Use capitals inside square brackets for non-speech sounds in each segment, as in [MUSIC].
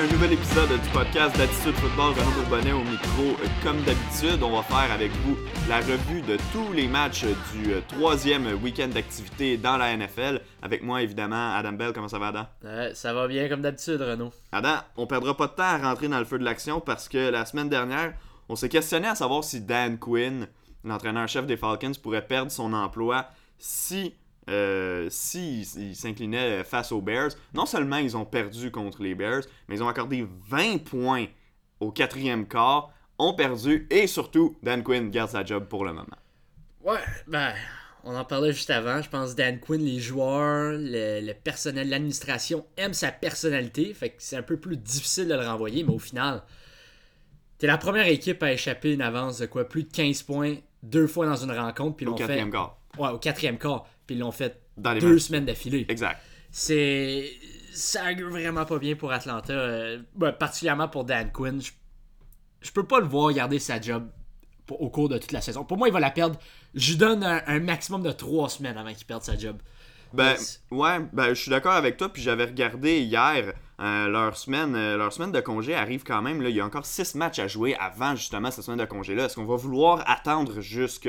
un nouvel épisode du podcast d'Attitude Football. Renaud Bourbonnais au micro. Comme d'habitude, on va faire avec vous la revue de tous les matchs du euh, troisième week-end d'activité dans la NFL. Avec moi, évidemment, Adam Bell. Comment ça va, Adam? Ouais, ça va bien comme d'habitude, Renaud. Adam, on perdra pas de temps à rentrer dans le feu de l'action parce que la semaine dernière, on s'est questionné à savoir si Dan Quinn, l'entraîneur-chef des Falcons, pourrait perdre son emploi si euh, s'ils s'inclinaient face aux Bears, non seulement ils ont perdu contre les Bears, mais ils ont accordé 20 points au quatrième quart, ont perdu et surtout, Dan Quinn garde sa job pour le moment. Ouais, ben, on en parlait juste avant. Je pense Dan Quinn, les joueurs, le, personnel, l'administration aiment sa personnalité, fait que c'est un peu plus difficile de le renvoyer, mais au final, t'es la première équipe à échapper une avance de quoi? Plus de 15 points deux fois dans une rencontre. Puis au quatrième quart. Ouais, au quatrième quart ils l'ont fait deux semaines d'affilée. Exact. C'est. Ça augure vraiment pas bien pour Atlanta. Euh, particulièrement pour Dan Quinn. Je... peux pas le voir garder sa job au cours de toute la saison. Pour moi, il va la perdre. Je lui donne un, maximum de trois semaines avant qu'il perde sa job. Ben, ouais, ben, je suis d'accord avec toi. Puis j'avais regardé hier, euh, leur, semaine, euh, leur semaine de congé arrive quand même. Là, il y a encore six matchs à jouer avant justement cette semaine de congé-là. Est-ce qu'on va vouloir attendre jusque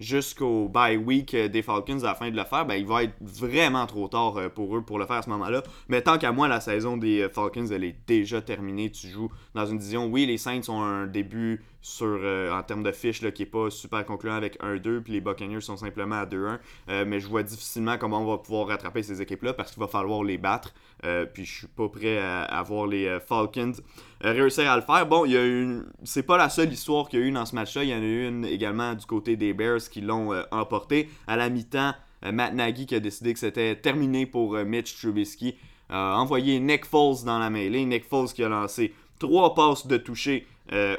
jusqu'au bye week euh, des Falcons à la fin de le faire, ben, il va être vraiment trop tard euh, pour eux pour le faire à ce moment-là. Mais tant qu'à moi, la saison des euh, Falcons, elle est déjà terminée. Tu joues dans une division. Oui, les Saints ont un début sur, en termes de fiche là, qui n'est pas super concluant avec 1-2, puis les Buccaneers sont simplement à 2-1. mais je vois difficilement comment on va pouvoir rattraper ces équipes-là parce qu'il va falloir les battre. puis je suis pas prêt à, voir les Falcons réussir à le faire. Bon, il y a une... c'est pas la seule histoire qu'il y a eu dans ce match-là. Il y en a eu une également du côté des Bears qui l'ont euh, emporté. À la mi-temps, euh, Matt Nagy qui a décidé que c'était terminé pour euh, Mitch Trubisky a envoyé Nick Foles dans la mêlée. Nick Foles qui a lancé trois passes de toucher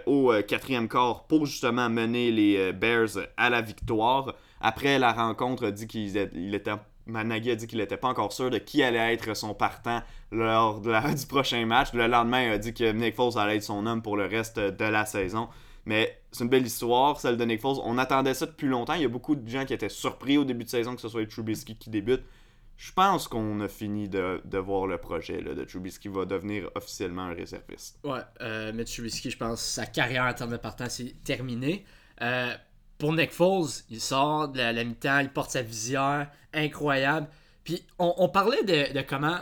au quatrième quart pour justement mener les Bears à la victoire. Après la rencontre, dit qu'il était Nagy a dit qu'il n'était pas encore sûr de qui allait être son partant lors [LAUGHS] du prochain match. Le lendemain, il a dit que Nick Foles allait être son homme pour le reste de la saison. Mais c'est une belle histoire, celle de Nick Foles. On attendait ça depuis longtemps. Il y a beaucoup de gens qui étaient surpris au début de saison que ce soit Trubisky qui débute. Je pense qu'on a fini de, voir le projet là, de Trubisky va devenir officiellement un réserviste. Ouais, euh, mais Trubisky, je pense sa carrière en termes de partant, c'est terminé. Euh, pour Nick Foles, il sort de la, mi-temps, il porte sa visière, incroyable. Puis on, parlait de, comment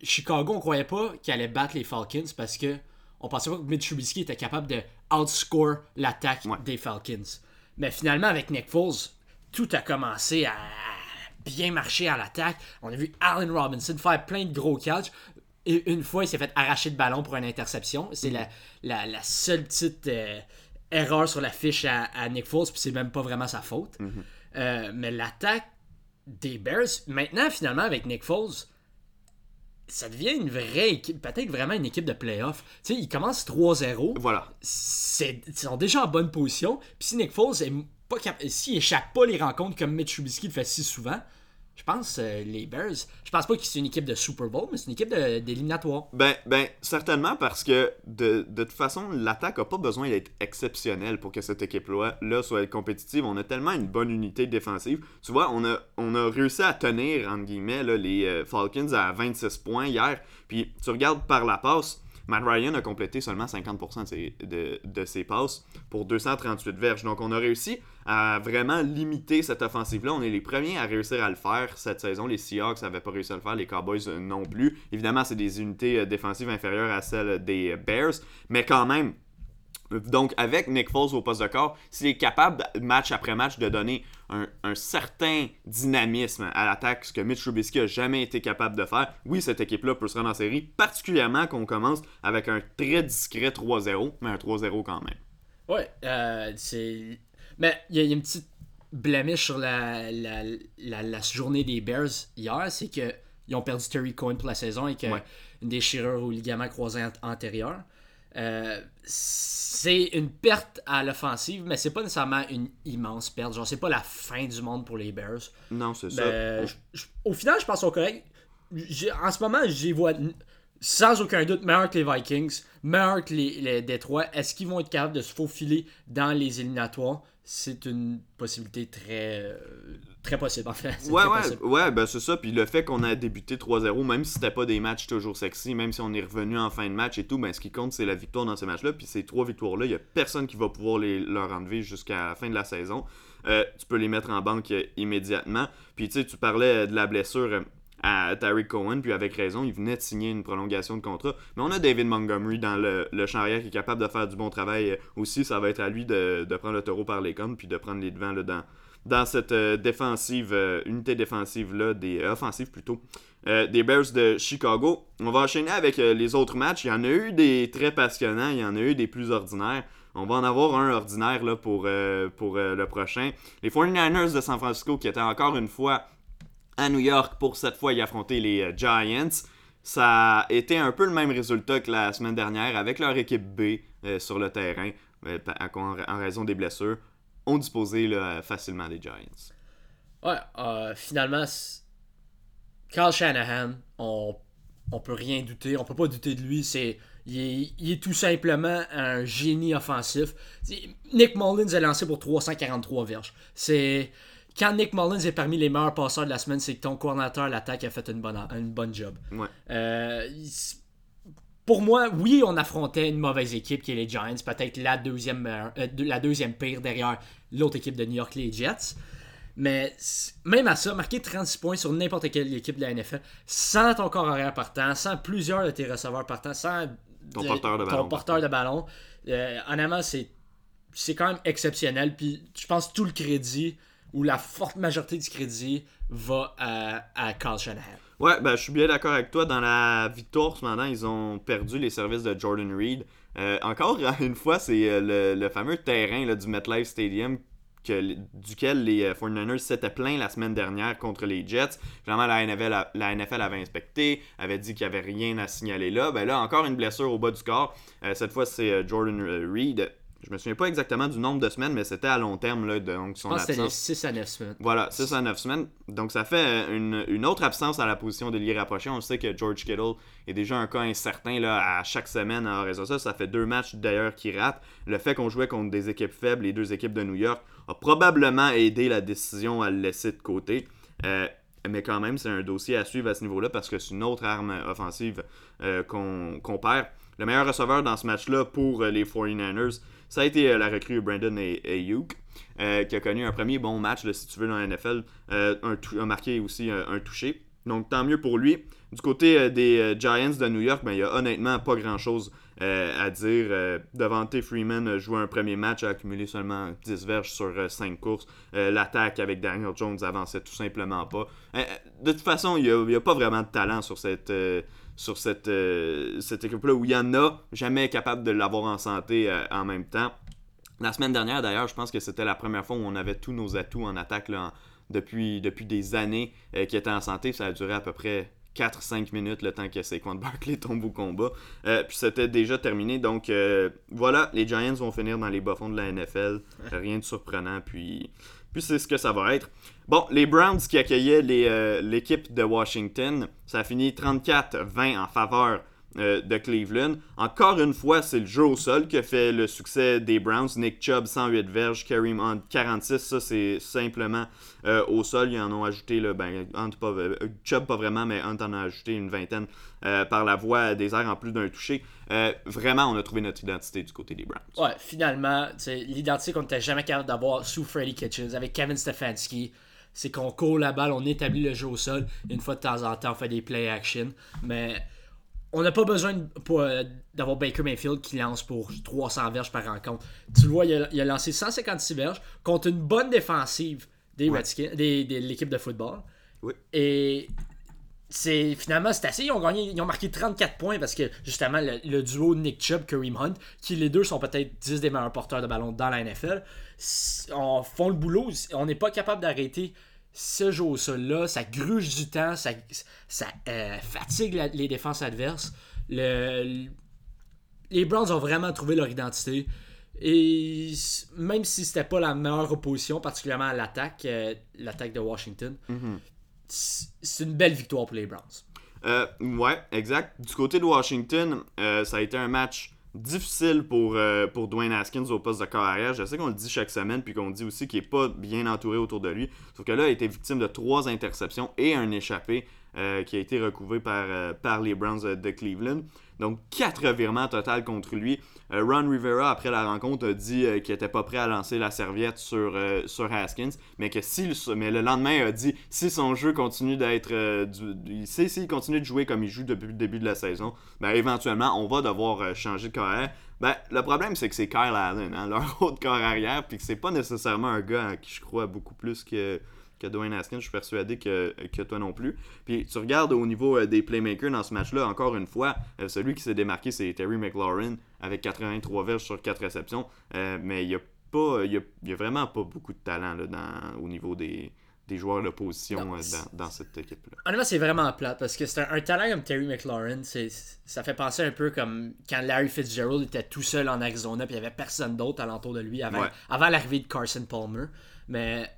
Chicago, on croyait pas qu'il allait battre les Falcons parce que on pensait pas que Mitch Trubisky était capable de outscore l'attaque des Falcons. Mais finalement, avec Nick Foles, tout a commencé à bien marcher à l'attaque. On a vu Allen Robinson faire plein de gros catchs. Et une fois, il s'est fait arracher le ballon pour une interception. C'est mm. la, seule petite euh, erreur sur la fiche à, Nick Foles, puis c'est même pas vraiment sa faute. Mhm. Euh, mais l'attaque des Bears, maintenant, finalement, avec Nick Foles, ça devient une vraie équipe, peut-être vraiment une équipe de playoff. Tu sais, ils commencent 3-0. Voilà. Ils sont déjà en bonne position. Puis si Nick Foles est pas s'il échappe pas les rencontres comme Mitch Trubisky le fait si souvent, je pense euh, les Bears, je pense pas que c'est une équipe de Super Bowl, mais c'est une équipe d'éliminatoire. Ben, ben, certainement parce que de, toute façon, l'attaque a pas besoin d'être exceptionnelle pour que cette équipe-là là, soit compétitive. On a tellement une bonne unité défensive. Tu vois, on a, on a réussi à tenir, entre guillemets, les euh, Falcons à 26 points hier. Puis tu regardes par la passe, Matt Ryan a complété seulement 50% de ses, passes pour 238 verges. Donc on a réussi à vraiment limiter cette offensive-là. On est les premiers à réussir à le faire cette saison. Les Seahawks n'avaient pas réussi à le faire, les Cowboys non plus. Évidemment, c'est des unités euh, défensives inférieures à celles des Bears, mais quand même, donc, avec Nick Foles au poste de corps, s'il est capable, match après match, de donner un, certain dynamisme à l'attaque, ce que Mitch Trubisky a jamais été capable de faire, oui, cette équipe-là peut se rendre en série, particulièrement qu'on commence avec un très discret 3-0, mais un 3-0 quand même. Ouais, euh, c'est. Mais il y, a une petite blemish sur la, la, journée des Bears hier, c'est qu'ils ont perdu Terry Cohen pour la saison et que une déchirure au ligament croisé antérieur. Euh, c'est une perte à l'offensive, mais c'est pas nécessairement une immense perte. Genre, c'est pas la fin du monde pour les Bears. Non, c'est ça. Ben, au final, je pense au correct. En ce moment, j'y vois sans aucun doute meilleur que les Vikings, meilleur que les, les Détroits. Est-ce qu'ils vont être capables de se faufiler dans les éliminatoires? C'est une possibilité très. Euh, très possible en fait. [LAUGHS] Ouais, ouais, ouais, ben c'est ça. Puis le fait qu'on a débuté 3-0, même si c'était pas des matchs toujours sexy, même si on est revenu en fin de match et tout, ben ce qui compte, c'est la victoire dans ces matchs-là. Puis ces trois victoires-là, il y a personne qui va pouvoir les, leur enlever jusqu'à la fin de la saison. Euh, tu peux les mettre en banque euh, immédiatement. Puis tu sais, tu parlais de la blessure euh, à Tariq Cohen, puis avec raison, il venait de signer une prolongation de contrat. Mais on a David Montgomery dans le, le champ arrière qui est capable de faire du bon travail euh, aussi. Ça va être à lui de, de prendre le taureau par les cornes, puis de prendre les devants là, dans, dans cette euh, défensive, euh, unité défensive-là, des euh, offensives plutôt, des Bears de Chicago. On va enchaîner avec les autres matchs. Il y en a eu des très passionnants, il y en a eu des plus ordinaires. On va en avoir un ordinaire là, pour, pour le prochain. Les 49ers de San Francisco qui étaient encore une fois à New York pour cette fois y affronter les Giants. Ça a été un peu le même résultat que la semaine dernière avec leur équipe B sur le terrain en raison des blessures. On disposait là, facilement des Giants. Ouais, euh, finalement, Carl Shanahan, on, on peut rien douter, on peut pas douter de lui. C'est, il, est, il est tout simplement un génie offensif. Nick Mullins a lancé pour 343 verges. C'est quand Nick Mullins est parmi les meilleurs passeurs de la semaine, c'est que ton coordinateur à l'attaque a fait une bonne, une bonne job. Ouais. Euh, pour moi, oui, on affrontait une mauvaise équipe qui est les Giants, peut-être la deuxième, euh, la deuxième pire derrière l'autre équipe de New York, les Jets. Mais même à ça, marquer 36 points sur n'importe quelle équipe de la NFL, sans ton corps arrière partant, sans plusieurs de tes receveurs partants, sans Ton porteur de ton ballon porteur de ballon, euh, honnêtement, c'est c'est quand même exceptionnel. Puis je pense que tout le crédit, ou la forte majorité du crédit, va à, à Carl Shanahan. Ouais, ben, je suis bien d'accord avec toi. Dans la victoire, cependant, ils ont perdu les services de Jordan Reed. Euh, encore [LAUGHS] une fois, c'est euh, le, le fameux terrain là, du MetLife Stadium que, duquel les euh, 49ers s'étaient plaints la semaine dernière contre les Jets. Finalement, la NFL, la NFL avait inspecté, avait dit qu'il n'y avait rien à signaler là. Ben là, encore une blessure au bas du corps. Euh, cette fois, c'est euh, Jordan euh, Reed. Je me souviens pas exactement du nombre de semaines, mais c'était à long terme, là, donc Je son pense que c'était les absence. 6 à 9 semaines. Voilà, 6 à 9 semaines. Donc ça fait euh, une, une autre absence à la position de rapproché. On sait que George Kittle est déjà un cas incertain là, à chaque semaine raison de ça. Ça fait deux matchs d'ailleurs qui ratent. Le fait qu'on jouait contre des équipes faibles, les deux équipes de New York, a probablement aidé la décision à le laisser de côté. Euh, mais quand même, c'est un dossier à suivre à ce niveau-là parce que c'est une autre arme offensive euh, qu'on perd. Le meilleur receveur dans ce match-là pour les 49ers, ça a été euh, la recrue Brandon Ay- Ayuk, euh, qui a connu un premier bon match, si tu veux, dans la NFL. Euh, un a marqué aussi euh, un touché. Donc tant mieux pour lui. Du côté des Giants de New York, ben, il n'y a honnêtement pas grand-chose à dire. Euh, Devante Freeman a joué un premier match, a accumulé seulement 10 verges sur 5 courses. L'attaque avec Daniel Jones avançait tout simplement pas. De toute façon, il n'y a, pas vraiment de talent sur cette, sur cette, euh, cette équipe-là où il y en a, jamais capable de l'avoir en santé euh, en même temps. La semaine dernière, d'ailleurs, je pense que c'était la première fois où on avait tous nos atouts en attaque depuis des années euh, qui étaient en santé. Ça a duré à peu près 4-5 minutes le temps que Saquon Barkley tombe au combat. Euh, puis c'était déjà terminé. Donc euh, voilà, les Giants vont finir dans les bas-fonds de la NFL. Rien de surprenant. Puis, puis c'est ce que ça va être. Bon, les Browns qui accueillaient euh, l'équipe de Washington, ça a fini 34-20 en faveur euh, de Cleveland. Encore une fois, c'est le jeu au sol qui a fait le succès des Browns. Nick Chubb, 108 verges, Kareem Hunt, 46. Ça, c'est simplement euh, au sol. Ils en ont ajouté, là, ben, euh, Chubb pas vraiment, mais Hunt en a ajouté une vingtaine par la voie des airs en plus d'un touché. Euh, vraiment, on a trouvé notre identité du côté des Browns. Ouais, finalement, l'identité qu'on n'était jamais capable d'avoir sous Freddy Kitchens avec Kevin Stefanski. C'est qu'on court la balle, on établit le jeu au sol. Une fois de temps en temps, on fait des play action. Mais on n'a pas besoin euh, d'avoir Baker Mayfield qui lance pour 300 verges par rencontre. Tu le vois, il a, il a lancé 156 verges contre une bonne défensive des Ouais. Redskins, des, de l'équipe de football. Oui. Et c'est finalement c'est assez. Ils ont gagné, ils ont marqué 34 points parce que justement le, le duo Nick Chubb Kareem Hunt, qui les deux sont peut-être 10 des meilleurs porteurs de ballon dans la NFL, on font le boulot. On n'est pas capable d'arrêter ce jeu au sol là. Ça gruge du temps, ça, ça euh, fatigue la- les défenses adverses. Le- le- les Browns ont vraiment trouvé leur identité. Et même si c'était pas la meilleure opposition, particulièrement à l'attaque, euh, l'attaque de Washington, c- c'est une belle victoire pour les Browns. Euh, ouais, exact. Du côté de Washington, ça a été un match difficile pour, euh, pour Dwayne Haskins au poste de carrière. Je sais qu'on le dit chaque semaine, puis qu'on dit aussi qu'il n'est pas bien entouré autour de lui. Sauf que là, il a été victime de trois interceptions et un échappé euh, qui a été recouvré euh, par les Browns de Cleveland. Donc, quatre revirements total contre lui. Euh, Ron Rivera, après la rencontre, a dit euh, qu'il n'était pas prêt à lancer la serviette sur, euh, sur Haskins, mais que si, mais le lendemain, a dit si son jeu continue d'être. s'il continue de jouer comme il joue depuis le début de la saison, ben, éventuellement, on va devoir changer de carrière. Ben, le problème, c'est que c'est Kyle Allen, hein, [LAUGHS] leur autre corps arrière, puis que c'est pas nécessairement un gars à qui je crois beaucoup plus que que Dwayne Haskins. Je suis persuadé que, que toi non plus. Puis tu regardes au niveau euh, des playmakers dans ce match-là, encore une fois, euh, celui qui s'est démarqué, c'est Terry McLaurin avec 83 verges sur 4 réceptions. Euh, mais il n'y a, pas, il y a, vraiment pas beaucoup de talent là, dans, au niveau des, des joueurs de position dans, dans, cette équipe-là. Honnêtement, c'est vraiment plate parce que c'est un, talent comme Terry McLaurin. Ça fait penser un peu comme quand Larry Fitzgerald était tout seul en Arizona puis il n'y avait personne d'autre alentour de lui avant, avant l'arrivée de Carson Palmer. Mais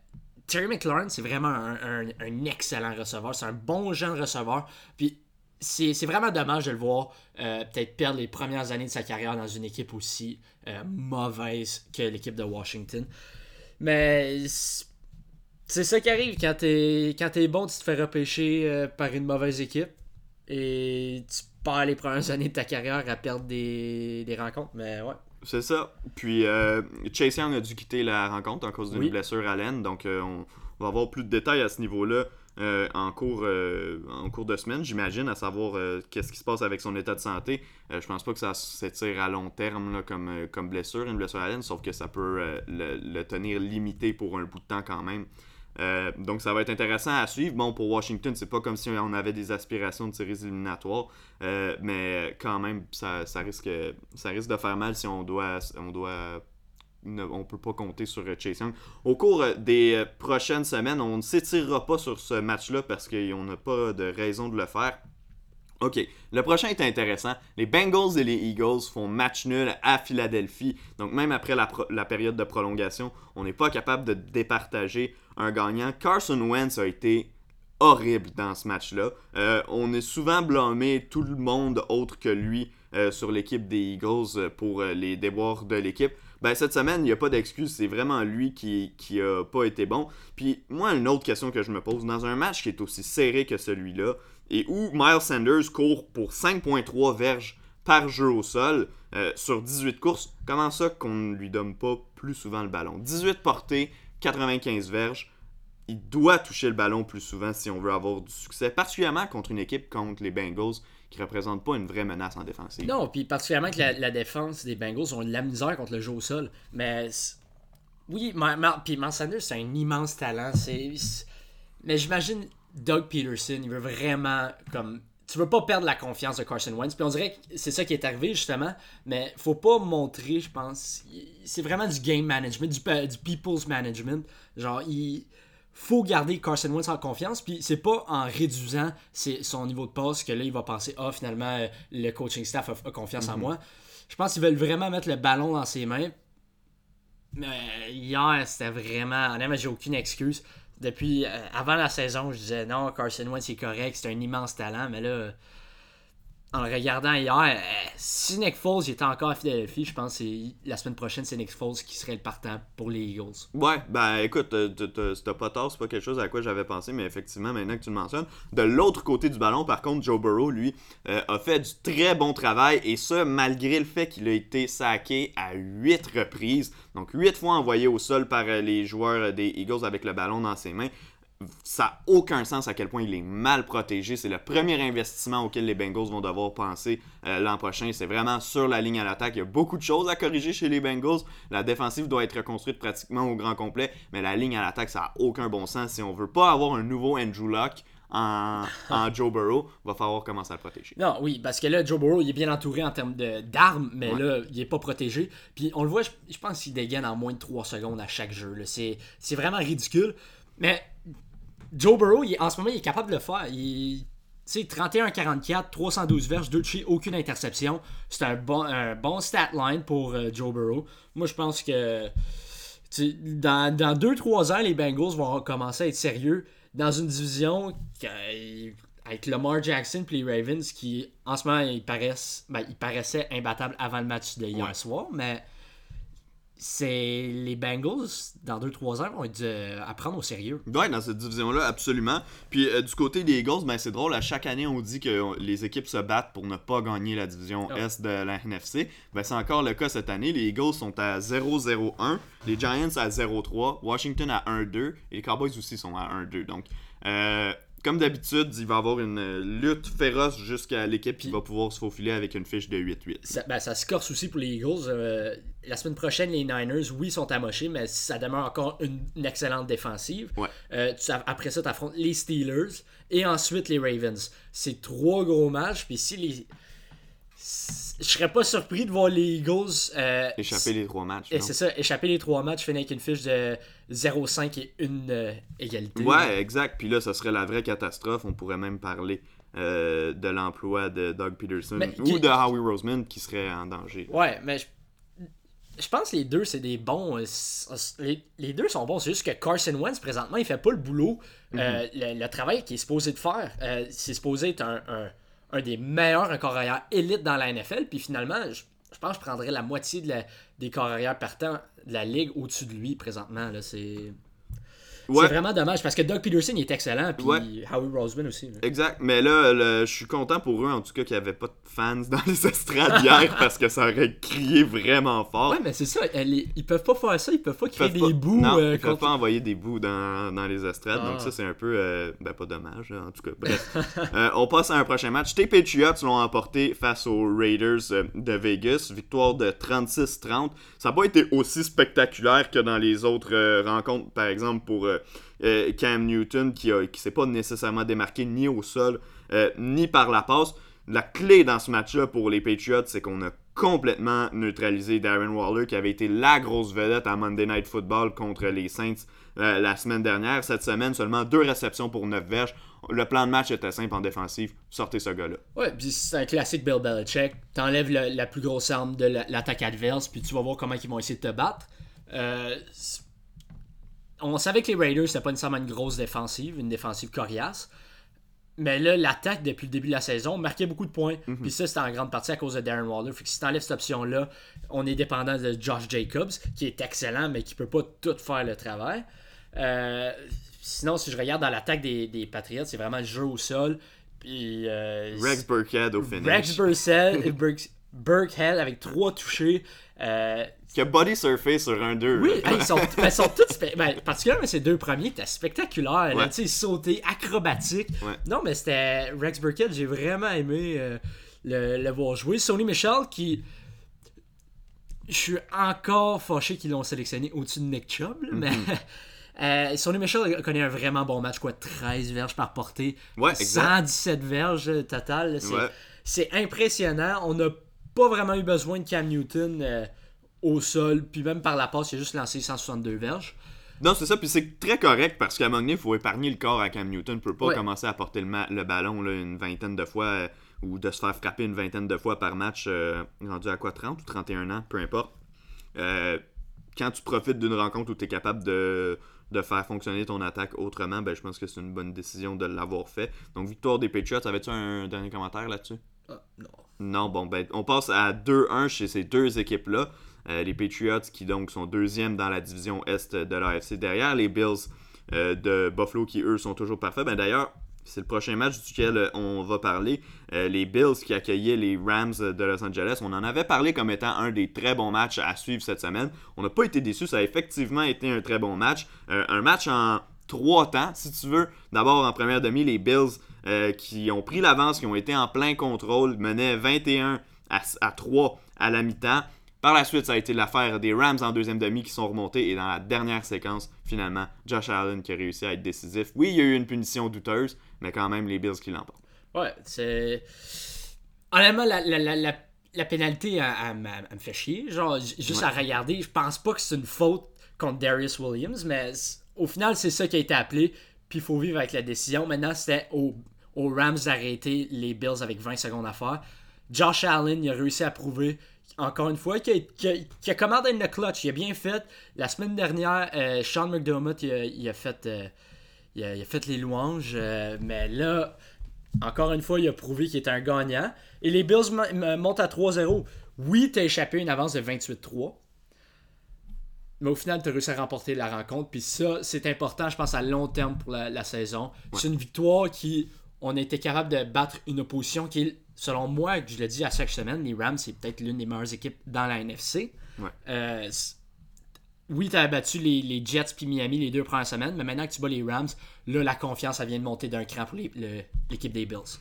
Terry McLaurin, c'est vraiment un, excellent receveur. C'est un bon jeune receveur. Puis c'est vraiment dommage de le voir euh, peut-être perdre les premières années de sa carrière dans une équipe aussi euh, mauvaise que l'équipe de Washington. Mais c'est ça qui arrive quand t'es quand es bon, tu te fais repêcher euh, par une mauvaise équipe et tu pars les premières [LAUGHS] années de ta carrière à perdre des, des rencontres. Mais ouais, c'est ça. Puis euh, Chase Young a dû quitter la rencontre à cause d'une blessure à l'aine. Donc euh, on va avoir plus de détails à ce niveau-là euh, en, cours, en cours de semaine, j'imagine, à savoir qu'est-ce qui se passe avec son état de santé. je pense pas que ça s'étire à long terme comme, comme blessure, une blessure à l'aine, sauf que ça peut le, tenir limité pour un bout de temps quand même. Euh, donc ça va être intéressant à suivre. Bon, pour Washington, c'est pas comme si on avait des aspirations de séries éliminatoires, euh, mais quand même, ça, risque, ça risque de faire mal si on doit, on doit on peut pas compter sur Chase Young. Au cours des prochaines semaines, on ne s'étirera pas sur ce match-là parce qu'on n'a pas de raison de le faire. OK, le prochain est intéressant. Les Bengals et les Eagles font match nul à Philadelphie. Donc même après la période de prolongation, on n'est pas capable de départager un gagnant. Carson Wentz a été horrible dans ce match-là. Euh, on est souvent blâmé tout le monde autre que lui euh, sur l'équipe des Eagles pour euh, les déboires de l'équipe. Ben, cette semaine, il n'y a pas d'excuse, c'est vraiment lui qui, qui a pas été bon. Puis moi, une autre question que je me pose, dans un match qui est aussi serré que celui-là, et où Miles Sanders court pour 5.3 verges par jeu au sol sur 18 courses, comment ça qu'on ne lui donne pas plus souvent le ballon? 18 portées, 95 verges. Il doit toucher le ballon plus souvent si on veut avoir du succès, particulièrement contre une équipe contre les Bengals qui ne pas une vraie menace en défensive. Non, puis particulièrement que la, défense des Bengals ont de la misère contre le jeu au sol. Mais oui, puis Sanders, c'est un immense talent. Mais j'imagine Doug Peterson, il veut vraiment comme tu veux pas perdre la confiance de Carson Wentz. Puis on dirait que c'est ça qui est arrivé justement, mais faut pas montrer, je pense. C'est vraiment du game management, du, du people's management. Genre, il faut garder Carson Wentz en confiance, puis c'est pas en réduisant son niveau de passe que là il va penser ah finalement euh, le coaching staff a, confiance en mhm. moi. Je pense qu'ils veulent vraiment mettre le ballon dans ses mains. Mais hier, c'était vraiment. Honnêtement, j'ai aucune excuse depuis euh, avant la saison, je disais non, Carson Wentz est correct, c'est un immense talent, mais là, en le regardant hier, euh, si Nick Foles était encore à Philadelphie, je pense que la semaine prochaine, c'est Nick Foles qui serait le partant pour les Eagles. Ouais, ben écoute, t'as pas tort, c'est pas quelque chose à quoi j'avais pensé, mais effectivement, maintenant que tu le mentionnes, de l'autre côté du ballon, par contre, Joe Burrow, lui, euh, a fait du très bon travail, et ça, malgré le fait qu'il a été saqué à 8 reprises, donc 8 fois envoyé au sol par euh, les joueurs des Eagles avec le ballon dans ses mains ça n'a aucun sens à quel point il est mal protégé. C'est le premier investissement auquel les Bengals vont devoir penser euh, l'an prochain. C'est vraiment sur la ligne à l'attaque. Il y a beaucoup de choses à corriger chez les Bengals. La défensive doit être reconstruite pratiquement au grand complet, mais la ligne à l'attaque, ça n'a aucun bon sens. Si on veut pas avoir un nouveau Andrew Luck, [LAUGHS] en, Joe Burrow, va falloir commencer à le protéger. Non, oui, parce que là, Joe Burrow, il est bien entouré en termes d'armes, mais là, il est pas protégé. Puis on le voit, je, pense qu'il dégaine en moins de 3 secondes à chaque jeu. C'est vraiment ridicule. Mais Joe Burrow, en ce moment, il est capable de le faire. Il, 31-44, 312 verges, 2 touchés, aucune interception. C'est un bon, un bon stat line pour euh, Joe Burrow. Moi, je pense que dans 2-3 ans, les Bengals vont commencer à être sérieux dans une division avec Lamar Jackson et les Ravens qui, en ce moment, ils, paraissent, ben, ils paraissaient imbattables avant le match de hier soir, mais c'est les Bengals, dans 2-3 ans, vont être euh, à prendre au sérieux. Ouais, dans cette division-là, absolument. Puis euh, du côté des Eagles, ben, c'est drôle, à chaque année, on dit que les équipes se battent pour ne pas gagner la division Ah. Est de la NFC. Ben, c'est encore le cas cette année. Les Eagles sont à 0-0-1, les Giants à 0-3, Washington à 1-2 et les Cowboys aussi sont à 1-2. Donc, euh, comme d'habitude, il va y avoir une euh, lutte féroce jusqu'à l'équipe qui va pouvoir se faufiler avec une fiche de 8-8. Ça, ben, ça se corse aussi pour les Eagles. Euh, la semaine prochaine, les Niners, oui, sont amochés, mais ça demeure encore une, une excellente défensive. Ouais. Euh, tu- après ça, tu affrontes les Steelers et ensuite les Ravens. C'est trois gros matchs. Puis si les. Je serais pas surpris de voir les Eagles. euh, Échapper les trois matchs. Et c'est ça, échapper les trois matchs, finir avec une fiche de 0-5 et une euh, égalité. Ouais, exact. Puis là, ça serait la vraie catastrophe. On pourrait même parler euh, de l'emploi de Doug Peterson Mais ou qui- de Howie Roseman qui serait en danger. Ouais, mais je, je pense que les deux, c'est des bons. euh, Les, les deux sont bons. C'est juste que Carson Wentz, présentement, il fait pas le boulot. Euh, le, le travail qu'il est supposé de faire, c'est supposé être un, un, un des meilleurs carrières élite dans la NFL. Puis finalement, je, je pense que je prendrais la moitié de la- des carrières partants la ligue au-dessus de lui présentement. là. C'est Ouais. c'est vraiment dommage parce que Doug Peterson il est excellent. Puis Ouais. Howie Roseman aussi. là. Exact, mais là, le- je suis content pour eux, en tout cas, qu'il n'y avait pas de fans dans les estrades hier [LAUGHS] parce que ça aurait crié vraiment fort. Ouais, mais c'est ça. les- ils peuvent pas faire ça. Ils peuvent pas créer peuvent des pas- bouts. non, euh, ils peuvent contre- pas envoyer des bouts dans, dans les estrades, Ah. donc ça c'est un peu, euh, ben pas dommage, là, en tout cas. Bref, [LAUGHS] Euh, on passe à un prochain match. Tes Patriots l'ont emporté face aux Raiders de Vegas, victoire de 36-30. Ça n'a pas été aussi spectaculaire que dans les autres rencontres, par exemple pour euh, euh, Cam Newton qui, qui s'est pas nécessairement démarqué ni au sol euh, ni par la passe. La clé dans ce match-là pour les Patriots, c'est qu'on a complètement neutralisé Darren Waller, qui avait été la grosse vedette à Monday Night Football contre les Saints la semaine dernière. Cette semaine, seulement deux réceptions pour 9 verges. Le plan de match était simple en défensive. Sortez ce gars-là. Ouais, puis c'est un classique Bill Belichick. T'enlèves la plus grosse arme de la- l'attaque adverse, puis tu vas voir comment ils vont essayer de te battre. On savait que les Raiders, c'était pas nécessairement une grosse défensive, une défensive coriace. Mais là, l'attaque, depuis le début de la saison, marquait beaucoup de points. Puis ça, c'était en grande partie à cause de Darren Waller. Fait que si t'enlèves cette option-là, on est dépendant de Josh Jacobs, qui est excellent, mais qui peut pas tout faire le travail. Euh, sinon, si je regarde dans l'attaque des, des Patriots, c'est vraiment le jeu au sol. Puis, euh, Rex Burkhead au finish. Rex Burkhead, [LAUGHS] Burk- Burkhead avec trois touchés. Euh, Qui a body surfé sur un 2. oui, ils, sont, [LAUGHS] ben, sont tous. Ben, particulièrement ces deux premiers, étaient spectaculaires. Ouais. Sais, sauter, acrobatique. Ouais. Non, mais c'était Rex Burkhead, j'ai vraiment aimé euh, le, le voir jouer. Sony Michel qui. Je suis encore fâché qu'ils l'ont sélectionné au-dessus de Nick Chubb, là, mais. [LAUGHS] euh, Sony Michel a connu un vraiment bon match, quoi, 13 verges par portée, Ouais, exact. 117 verges euh, total. là, C'est Ouais. impressionnant. On n'a pas vraiment eu besoin de Cam Newton euh, au sol, puis même par la passe, il a juste lancé 162 verges. Non, c'est ça, puis c'est très correct parce qu'à un moment donné, il faut épargner le corps à Cam Newton. Il peut pas Ouais. commencer à porter le, le ballon là, une vingtaine de fois euh, ou de se faire frapper une vingtaine de fois par match, euh, rendu à quoi 30 ou 31 ans, peu importe. Euh, quand tu profites d'une rencontre où tu es capable de, de faire fonctionner ton attaque autrement, ben, je pense que c'est une bonne décision de l'avoir fait. Donc, victoire des Patriots, avais-tu un dernier commentaire là-dessus? Non. non, bon, ben, on passe à 2-1 chez ces deux équipes-là. Euh, les Patriots qui donc sont deuxièmes dans la division Est de l'AFC. Derrière les Bills euh, de Buffalo qui eux sont toujours parfaits. Ben, D'ailleurs, c'est le prochain match duquel euh, on va parler. Les Bills qui accueillaient les Rams de Los Angeles. On en avait parlé comme étant un des très bons matchs à suivre cette semaine. On n'a pas été déçus. Ça a effectivement été un très bon match. Un match en trois temps, si tu veux. D'abord, en première demi, les Bills qui ont pris l'avance, qui ont été en plein contrôle, menaient 21 à, à 3 à la mi-temps. Par la suite, ça a été l'affaire des Rams en deuxième demi qui sont remontés et dans la dernière séquence, finalement, Josh Allen qui a réussi à être décisif. Oui, il y a eu une punition douteuse, mais quand même les Bills qui l'emportent. Ouais, c'est. Honnêtement, la, la, la, pénalité, elle, elle me- elle me fait chier. Genre, juste à regarder, je pense pas que c'est une faute contre Darius Williams, mais au final, c'est ça qui a été appelé. Puis il faut vivre avec la décision. Maintenant, c'était aux, aux Rams d'arrêter les Bills avec 20 secondes à faire. Josh Allen, il a réussi à prouver, encore une fois, qu'il a, commandé le clutch. Il a bien fait. La semaine dernière, euh, Sean McDermott, il a, il a fait. euh, il fait les louanges, euh, mais là, encore une fois, il a prouvé qu'il était un gagnant. Et les Bills montent à 3-0. Oui, t'as échappé une avance de 28-3. Mais au final, tu as réussi à remporter la rencontre. Puis ça, c'est important, je pense, à long terme pour la, saison. C'est une victoire qui, on a été capable de battre une opposition qui est, selon moi, je le dis à chaque semaine, les Rams, c'est peut-être l'une des meilleures équipes dans la NFC. Euh, oui, tu as battu les, Jets puis Miami les deux premières semaines, mais maintenant que tu bats les Rams, là, la confiance, elle vient de monter d'un cran pour l'équipe des Bills.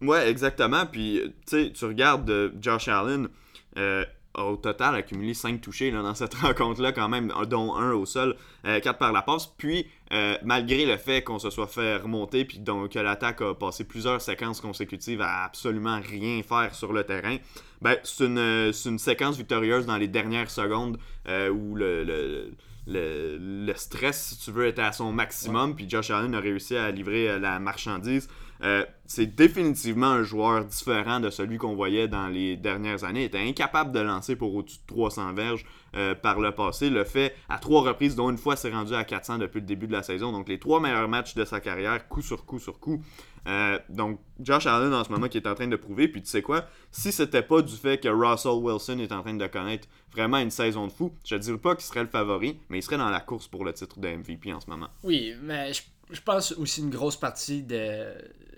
Ouais, exactement. Puis, tu sais, tu regardes euh, Josh Allen. Euh, au total accumulé 5 touchés dans cette [LAUGHS] rencontre-là, quand même, dont un au sol, 4 euh, par la passe. Puis, euh, malgré le fait qu'on se soit fait remonter, puis donc que l'attaque a passé plusieurs séquences consécutives à absolument rien faire sur le terrain, ben, c'est une, une, séquence victorieuse dans les dernières secondes euh, où le, le le, stress, si tu veux, était à son maximum. Puis Josh Allen a réussi à livrer la marchandise. Euh, c'est définitivement un joueur différent de celui qu'on voyait dans les dernières années. Il était incapable de lancer pour au-dessus de 300 verges euh, par le passé. Le fait à trois reprises, dont une fois s'est rendu à 400 depuis le début de la saison. Donc les trois meilleurs matchs de sa carrière, coup sur coup sur coup. Euh, donc Josh Allen en ce moment qui est en train de prouver. Puis tu sais quoi, si c'était pas du fait que Russell Wilson est en train de connaître vraiment une saison de fou, je ne dirais pas qu'il serait le favori, mais il serait dans la course pour le titre de MVP en ce moment. Oui, mais je, je pense aussi une grosse partie de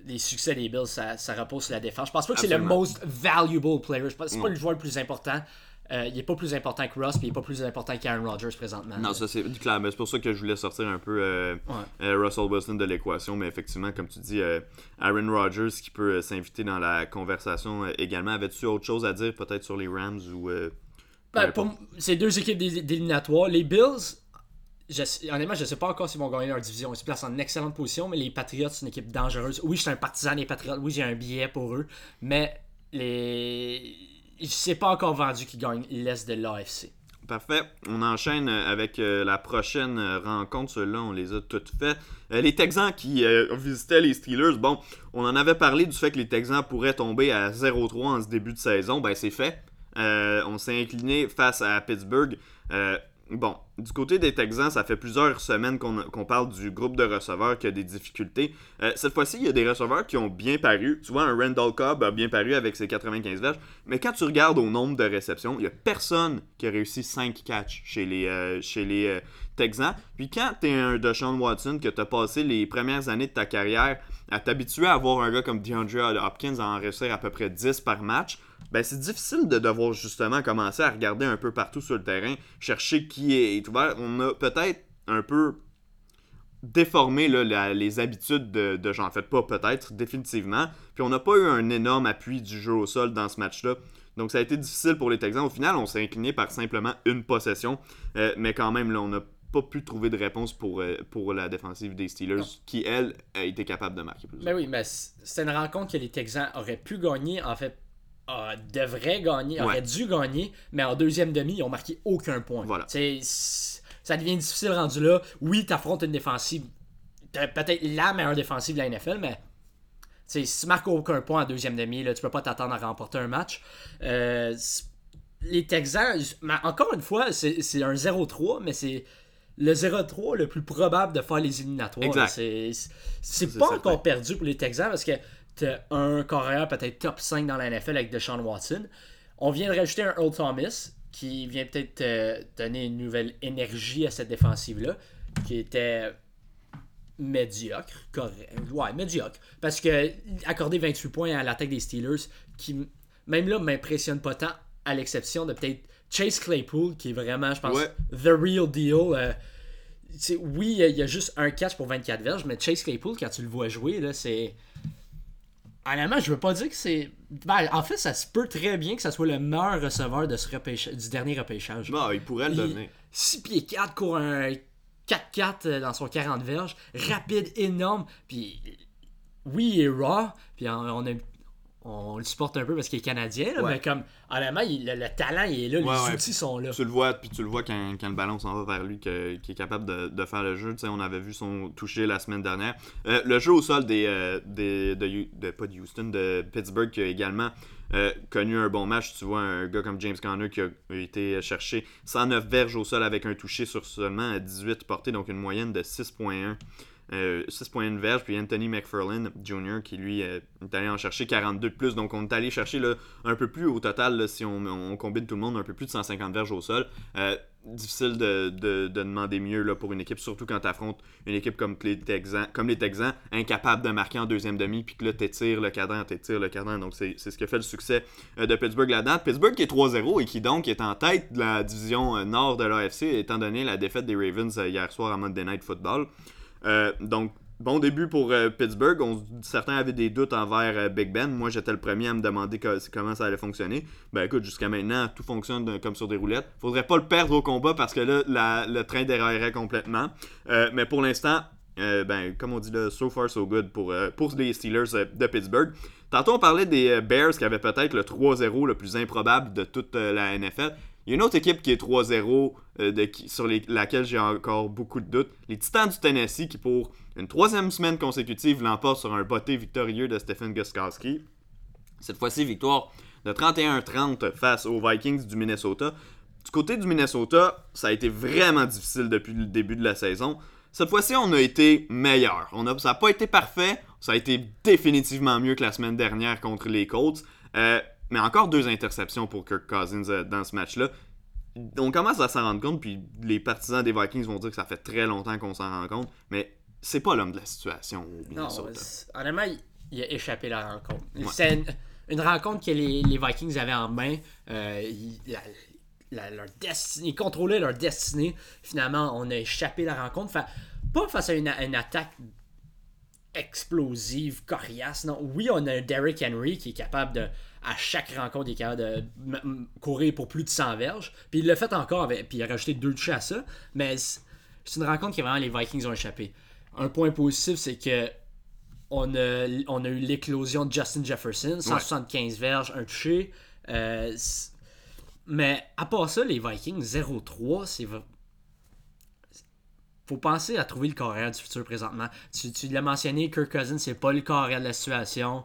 les succès des Bills, ça, repose sur la défense. Je pense pas que c'est le most valuable player. C'est pas, pas le joueur le plus important. Euh, il est pas plus important que Ross, puis il est pas plus important qu'Aaron Rodgers présentement. Non, ça c'est clair. Mais c'est pour ça que je voulais sortir un peu euh, euh, Russell Wilson de l'équation. Mais effectivement, comme tu dis, Aaron Rodgers qui peut s'inviter dans la conversation également. Avais-tu autre chose à dire peut-être sur les Rams ou. Ben, c'est deux équipes d'éliminatoires. Les Bills, honnêtement, je sais pas encore s'ils vont gagner leur division. Ils se placent en excellente position, mais les Patriots, c'est une équipe dangereuse. Oui, je suis un partisan des Patriots. Oui, j'ai un billet pour eux. Mais les. Sais pas encore vendu qu'ils gagnent l'Est de l'AFC. Parfait. On enchaîne avec euh, la prochaine rencontre. Ceux-là, on les a toutes faites. Euh, les Texans qui euh, visitaient les Steelers. Bon, on en avait parlé du fait que les Texans pourraient tomber à 0-3 en ce début de saison. Ben, c'est fait. on s'est incliné face à Pittsburgh. Bon, du côté des Texans, ça fait plusieurs semaines qu'on parle du groupe de receveurs qui a des difficultés. Euh, cette fois-ci, il y a des receveurs qui ont bien paru. Tu vois, un Randall Cobb a bien paru avec ses 95 verges. Mais quand tu regardes au nombre de réceptions, il n'y a personne qui a réussi 5 catchs chez les, euh, euh, Texans. Puis quand tu es un Deshaun Watson, que tu as passé les premières années de ta carrière à t'habituer à avoir un gars comme DeAndre Hopkins en réussir à peu près 10 par match, ben c'est difficile de devoir justement commencer à regarder un peu partout sur le terrain, chercher qui est ouvert. On a peut-être un peu déformé les habitudes de, de j'en fais pas peut-être, définitivement. Puis on n'a pas eu un énorme appui du jeu au sol dans ce match-là. Donc ça a été difficile pour les Texans. Au final, on s'est incliné par simplement une possession. Euh, mais quand même, là, on n'a pas pu trouver de réponse pour, euh, pour la défensive des Steelers, qui, elle, a été capable de marquer plus. Mais oui, mais c'est une rencontre que les Texans auraient pu gagner. En fait, devrait gagner, aurait dû gagner, mais en deuxième demi, ils ont marqué aucun point. Voilà. ça devient difficile rendu là. Oui, tu affrontes une défensive, peut-être la meilleure défensive de la NFL, mais si tu marques aucun point en deuxième demi, là, tu peux pas t'attendre à remporter un match. Euh, les Texans, encore une fois, c'est un 0-3, mais c'est le 0-3 le plus probable de faire les éliminatoires. C'est pas encore perdu pour les Texans parce que un carrière peut-être top 5 dans la NFL avec Deshaun Watson. On vient de rajouter un Earl Thomas qui vient peut-être donner une nouvelle énergie à cette défensive-là, qui était médiocre, correct. Ouais, médiocre. Parce que accorder 28 points à l'attaque des Steelers, qui même là m'impressionne pas tant, à l'exception de peut-être Chase Claypool, qui est vraiment, je pense, the real deal. Euh, oui, il y a juste un catch pour 24 verges, mais Chase Claypool, quand tu le vois jouer, là, c'est Honnêtement, je veux pas dire que c'est. Ben, en fait, ça se peut très bien que ça soit le meilleur receveur de ce du dernier repêchage. Non, il pourrait le donner. 6 pieds 4 court un 4-4 euh, dans son 40 verges. Rapide, énorme. Puis oui, il est raw. Puis on a on le supporte un peu parce qu'il est canadien, mais comme, honnêtement, le, talent, il est là, les outils sont là. Tu le vois, puis tu le vois quand, quand le ballon s'en va vers lui, qu'il est capable de, faire le jeu. on avait vu son toucher la semaine dernière. Euh, le jeu au sol des, euh, des de, pas de Houston, de Pittsburgh, qui a également euh, connu un bon match. Tu vois, un gars comme James Conner qui a été cherché 109 verges au sol avec un toucher sur seulement 18 portées, donc une moyenne de 6.1. euh, 6 points de verge, puis Anthony McFarlane Jr. qui lui euh, est allé en chercher 42 de plus. Donc on est allé chercher un peu plus au total, si on, combine tout le monde, un peu plus de 150 verges au sol. Euh, difficile de, de, de, demander mieux là, pour une équipe, surtout quand tu affrontes une équipe comme les, Texans, incapable de marquer en deuxième demi, puis que là, t'étires le cadran, t'étires le cadran. Donc, c'est ce qui fait le succès euh, de Pittsburgh là-dedans. Pittsburgh qui est 3-0 et qui donc est en tête de la division euh, nord de l'AFC, étant donné la défaite des Ravens euh, hier soir à Monday Night Football. Donc, Bon début pour euh, Pittsburgh. On, certains avaient des doutes envers euh, Big Ben. Moi, j'étais le premier à me demander comment ça allait fonctionner. Ben écoute, jusqu'à maintenant, tout fonctionne comme sur des roulettes. Faudrait pas le perdre au combat parce que là, le train déraillerait complètement. Euh, mais pour l'instant, ben, comme on dit là, so far so good pour, pour les Steelers de Pittsburgh. Tantôt, on parlait des Bears qui avaient peut-être le 3-0 le plus improbable de toute la NFL. Il y a une autre équipe qui est 3-0, euh, sur laquelle j'ai encore beaucoup de doutes. Les Titans du Tennessee qui, pour une troisième semaine consécutive, l'emportent sur un botté victorieux de Stephen Guskowski. Cette fois-ci, victoire de 31-30 face aux Vikings du Minnesota. Du côté du Minnesota, ça a été vraiment difficile depuis le début de la saison. Cette fois-ci, on a été meilleur. On a, ça n'a pas été parfait, ça a été définitivement mieux que la semaine dernière contre les Colts. Euh, mais encore deux interceptions pour Kirk Cousins euh, dans ce match-là. On commence à s'en rendre compte, puis les partisans des Vikings vont dire que ça fait très longtemps qu'on s'en rend compte, mais c'est pas l'homme de la situation Non, honnêtement, il, a échappé la rencontre. C'est une, rencontre que les, Vikings avaient en main. Euh, leur destinée, ils contrôlaient leur destinée. Finalement, on a échappé la rencontre. Enfin, pas face à une, une attaque explosive, coriace. Non, oui, on a Derrick Henry qui est capable de à chaque rencontre, il est capable de courir pour plus de 100 verges. Puis il l'a fait encore, avec, puis il a rajouté deux touches à ça. Mais c'est une rencontre qui vraiment les Vikings ont échappé. Un point positif, c'est que on a, on a eu l'éclosion de Justin Jefferson, 175 verges, un touché. Euh, mais à part ça, les Vikings 0-3, c'est faut penser à trouver le carrière du futur présentement. Tu, tu l'as mentionné, Kirk Cousins, c'est pas le carrière de la situation.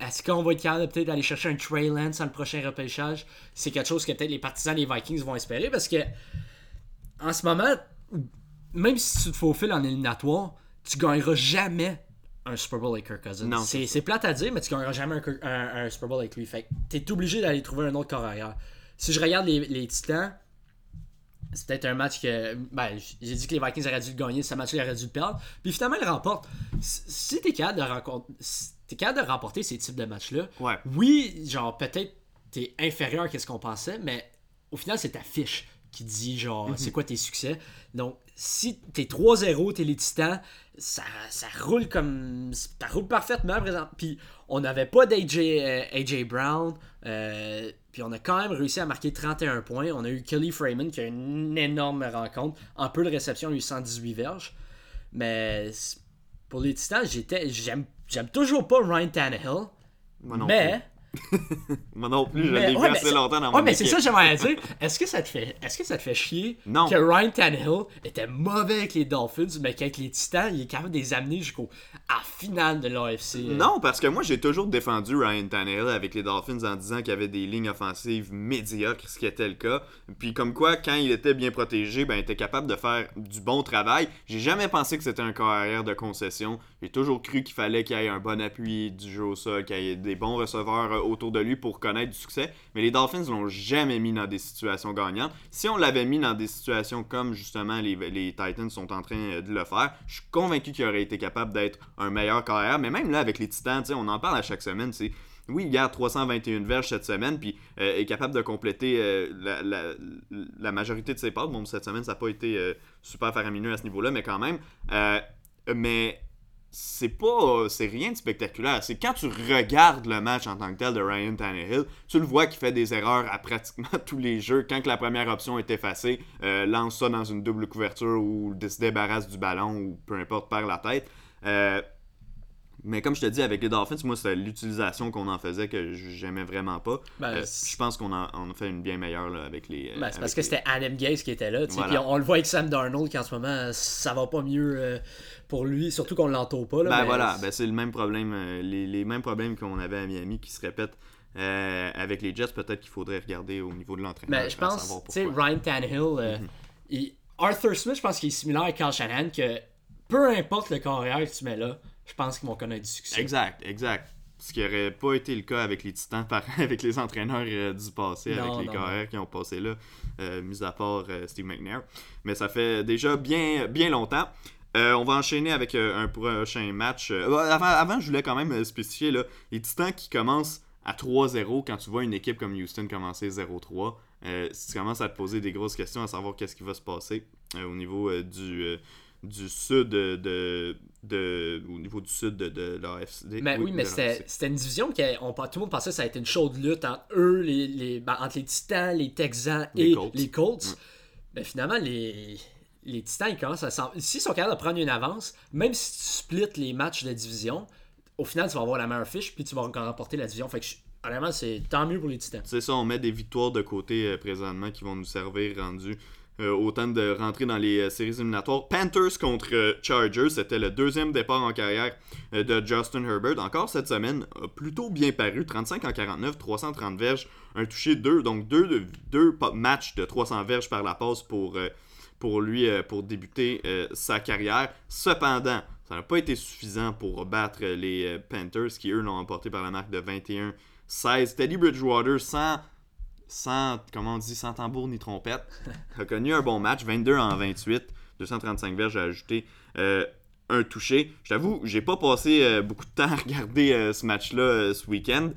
Est-ce qu'on va être capable peut-être d'aller chercher un Trey Lance dans le prochain repêchage? C'est quelque chose que peut-être les partisans des Vikings vont espérer parce que en ce moment, même si tu te faufiles en éliminatoire, tu gagneras jamais un Super Bowl avec Kirk Cousins. C'est plate à dire, mais tu gagneras jamais un, Super Bowl avec lui. Fait tu es obligé d'aller trouver un autre corps arrière. Si je regarde les, les Titans, c'est peut-être un match que. Ben, j'ai dit que les Vikings auraient dû le gagner, ce match-là, ils auraient dû le perdre. Puis finalement, ils remportent. Si t'es capable de rencontrer t'es capable de remporter ces types de matchs-là. Oui, genre, peut-être t'es inférieur à ce qu'on pensait, mais au final, c'est ta fiche qui dit, genre, mhm. c'est quoi tes succès. Donc, si t'es 3-0, t'es les titans, ça, ça roule comme. Ça roule parfaitement, présent. Puis, on n'avait pas d'AJ euh, AJ Brown. Euh, puis, on a quand même réussi à marquer 31 points. On a eu Kelly Freeman qui a une énorme rencontre. En peu de réception, il a eu 118 verges. Mais pour les titans, j'étais. J'aime J'aime toujours pas Ryan Tannehill. mais. [LAUGHS] Moi non plus, je l'ai vu assez longtemps dans mon Ouais, mais c'est ça que j'aimerais dire. Est-ce que ça te fait est-ce que ça te fait chier que Ryan Tannehill était mauvais avec les Dolphins, mais qu'avec les Titans, il est capable de les amener jusqu'au à finale de l'AFC? Non, parce que moi j'ai toujours défendu Ryan Tannehill avec les Dolphins en disant qu'il y avait des lignes offensives médiocres, ce qui était le cas. Puis comme quoi, quand il était bien protégé, ben il était capable de faire du bon travail. J'ai jamais pensé que c'était un carrière de concession. J'ai toujours cru qu'il fallait qu'il y ait un bon appui du jeu au sol, qu'il y ait des bons receveurs euh, autour de lui pour connaître du succès. Mais les Dolphins l'ont jamais mis dans des situations gagnantes. Si on l'avait mis dans des situations comme justement les, Titans sont en train euh, de le faire, je suis convaincu qu'il aurait été capable d'être un meilleur carrière. Mais même là, avec les Titans, on en parle à chaque semaine. c'est oui, il garde 321 verges cette semaine, puis euh, est capable de compléter la, majorité de ses passes. Bon, cette semaine, ça n'a pas été super faramineux à ce niveau-là, mais quand même. mais c'est pas c'est rien de spectaculaire. C'est quand tu regardes le match en tant que tel de Ryan Tannehill, tu le vois qu'il fait des erreurs à pratiquement [LAUGHS] tous les jeux. Quand la première option est effacée, euh, lance ça dans une double couverture ou se débarrasse du ballon ou peu importe, perd la tête. Euh, mais comme je te dis, avec les Dolphins, moi, c'est l'utilisation qu'on en faisait que j'aimais vraiment pas. Ben, euh, je pense qu'on a, on a, fait une bien meilleure avec les. Ben, c'est parce que c'était Adam Gaze qui était là. Puis on, le voit avec Sam Darnold qu'en ce moment, ça va pas mieux euh, pour lui, surtout qu'on l'entoure pas. Là, ben voilà, ben, c'est le même problème, euh, les, les, mêmes problèmes qu'on avait à Miami qui se répètent. avec les Jets, peut-être qu'il faudrait regarder au niveau de l'entraînement. Je pense, tu sais, Ryan Tannehill, mhm. Arthur Smith, je pense qu'il est similaire à Carl Shanahan, que peu importe le carrière que tu mets là, je pense qu'ils vont connaître du succès. Exact, exact. Ce qui n'aurait pas été le cas avec les Titans, par... [LAUGHS] avec les entraîneurs euh, du passé, Non, avec les non, carrières qui ont passé là, euh, mis à part euh, Steve McNair. Mais ça fait déjà bien, bien longtemps. On va enchaîner avec un prochain match. Euh, avant, avant, je voulais quand même spécifier là, les Titans qui commencent à 3-0 quand tu vois une équipe comme Houston commencer 0-3. euh, si tu commences à te poser des grosses questions à savoir qu'est-ce qui va se passer au niveau du, du sud de, de, de- au niveau du sud de, de l'AFC. Mais oui, mais c'était une division qui on, tout le monde pensait que ça a été une chaude lutte entre eux, les, les, ben, entre les Titans, les Texans Les et Colts. les Colts. Mais finalement, les, les Titans, ils commencent à s'en- S'ils sont capables de prendre une avance, même si tu splits les matchs de division, au final, tu vas avoir la meilleure fiche, puis tu vas encore remporter la division. Fait que, je- honnêtement, c'est tant mieux pour les Titans. C'est ça, on met des victoires de côté euh, présentement qui vont nous servir rendu euh, au temps de rentrer dans les euh, séries éliminatoires. Panthers contre euh, Chargers, c'était le deuxième départ en carrière de Justin Herbert. Encore cette semaine, plutôt bien paru. 35 en 49, 330 verges, un touché 2. Donc deux, de- deux matchs de 300 verges par la passe pour, pour lui pour débuter sa carrière. Cependant, ça n'a pas été suffisant pour battre les Panthers qui, eux, l'ont emporté par la marque de 21 16. Teddy Bridgewater, sans, sans, comment on dit, sans tambour ni trompette, [LAUGHS] a connu un bon match, 22 en 28, 235 verges à ajouter, euh, un touché. Je t'avoue, j'ai pas passé euh, beaucoup de temps à regarder euh, ce match-là euh, ce week-end.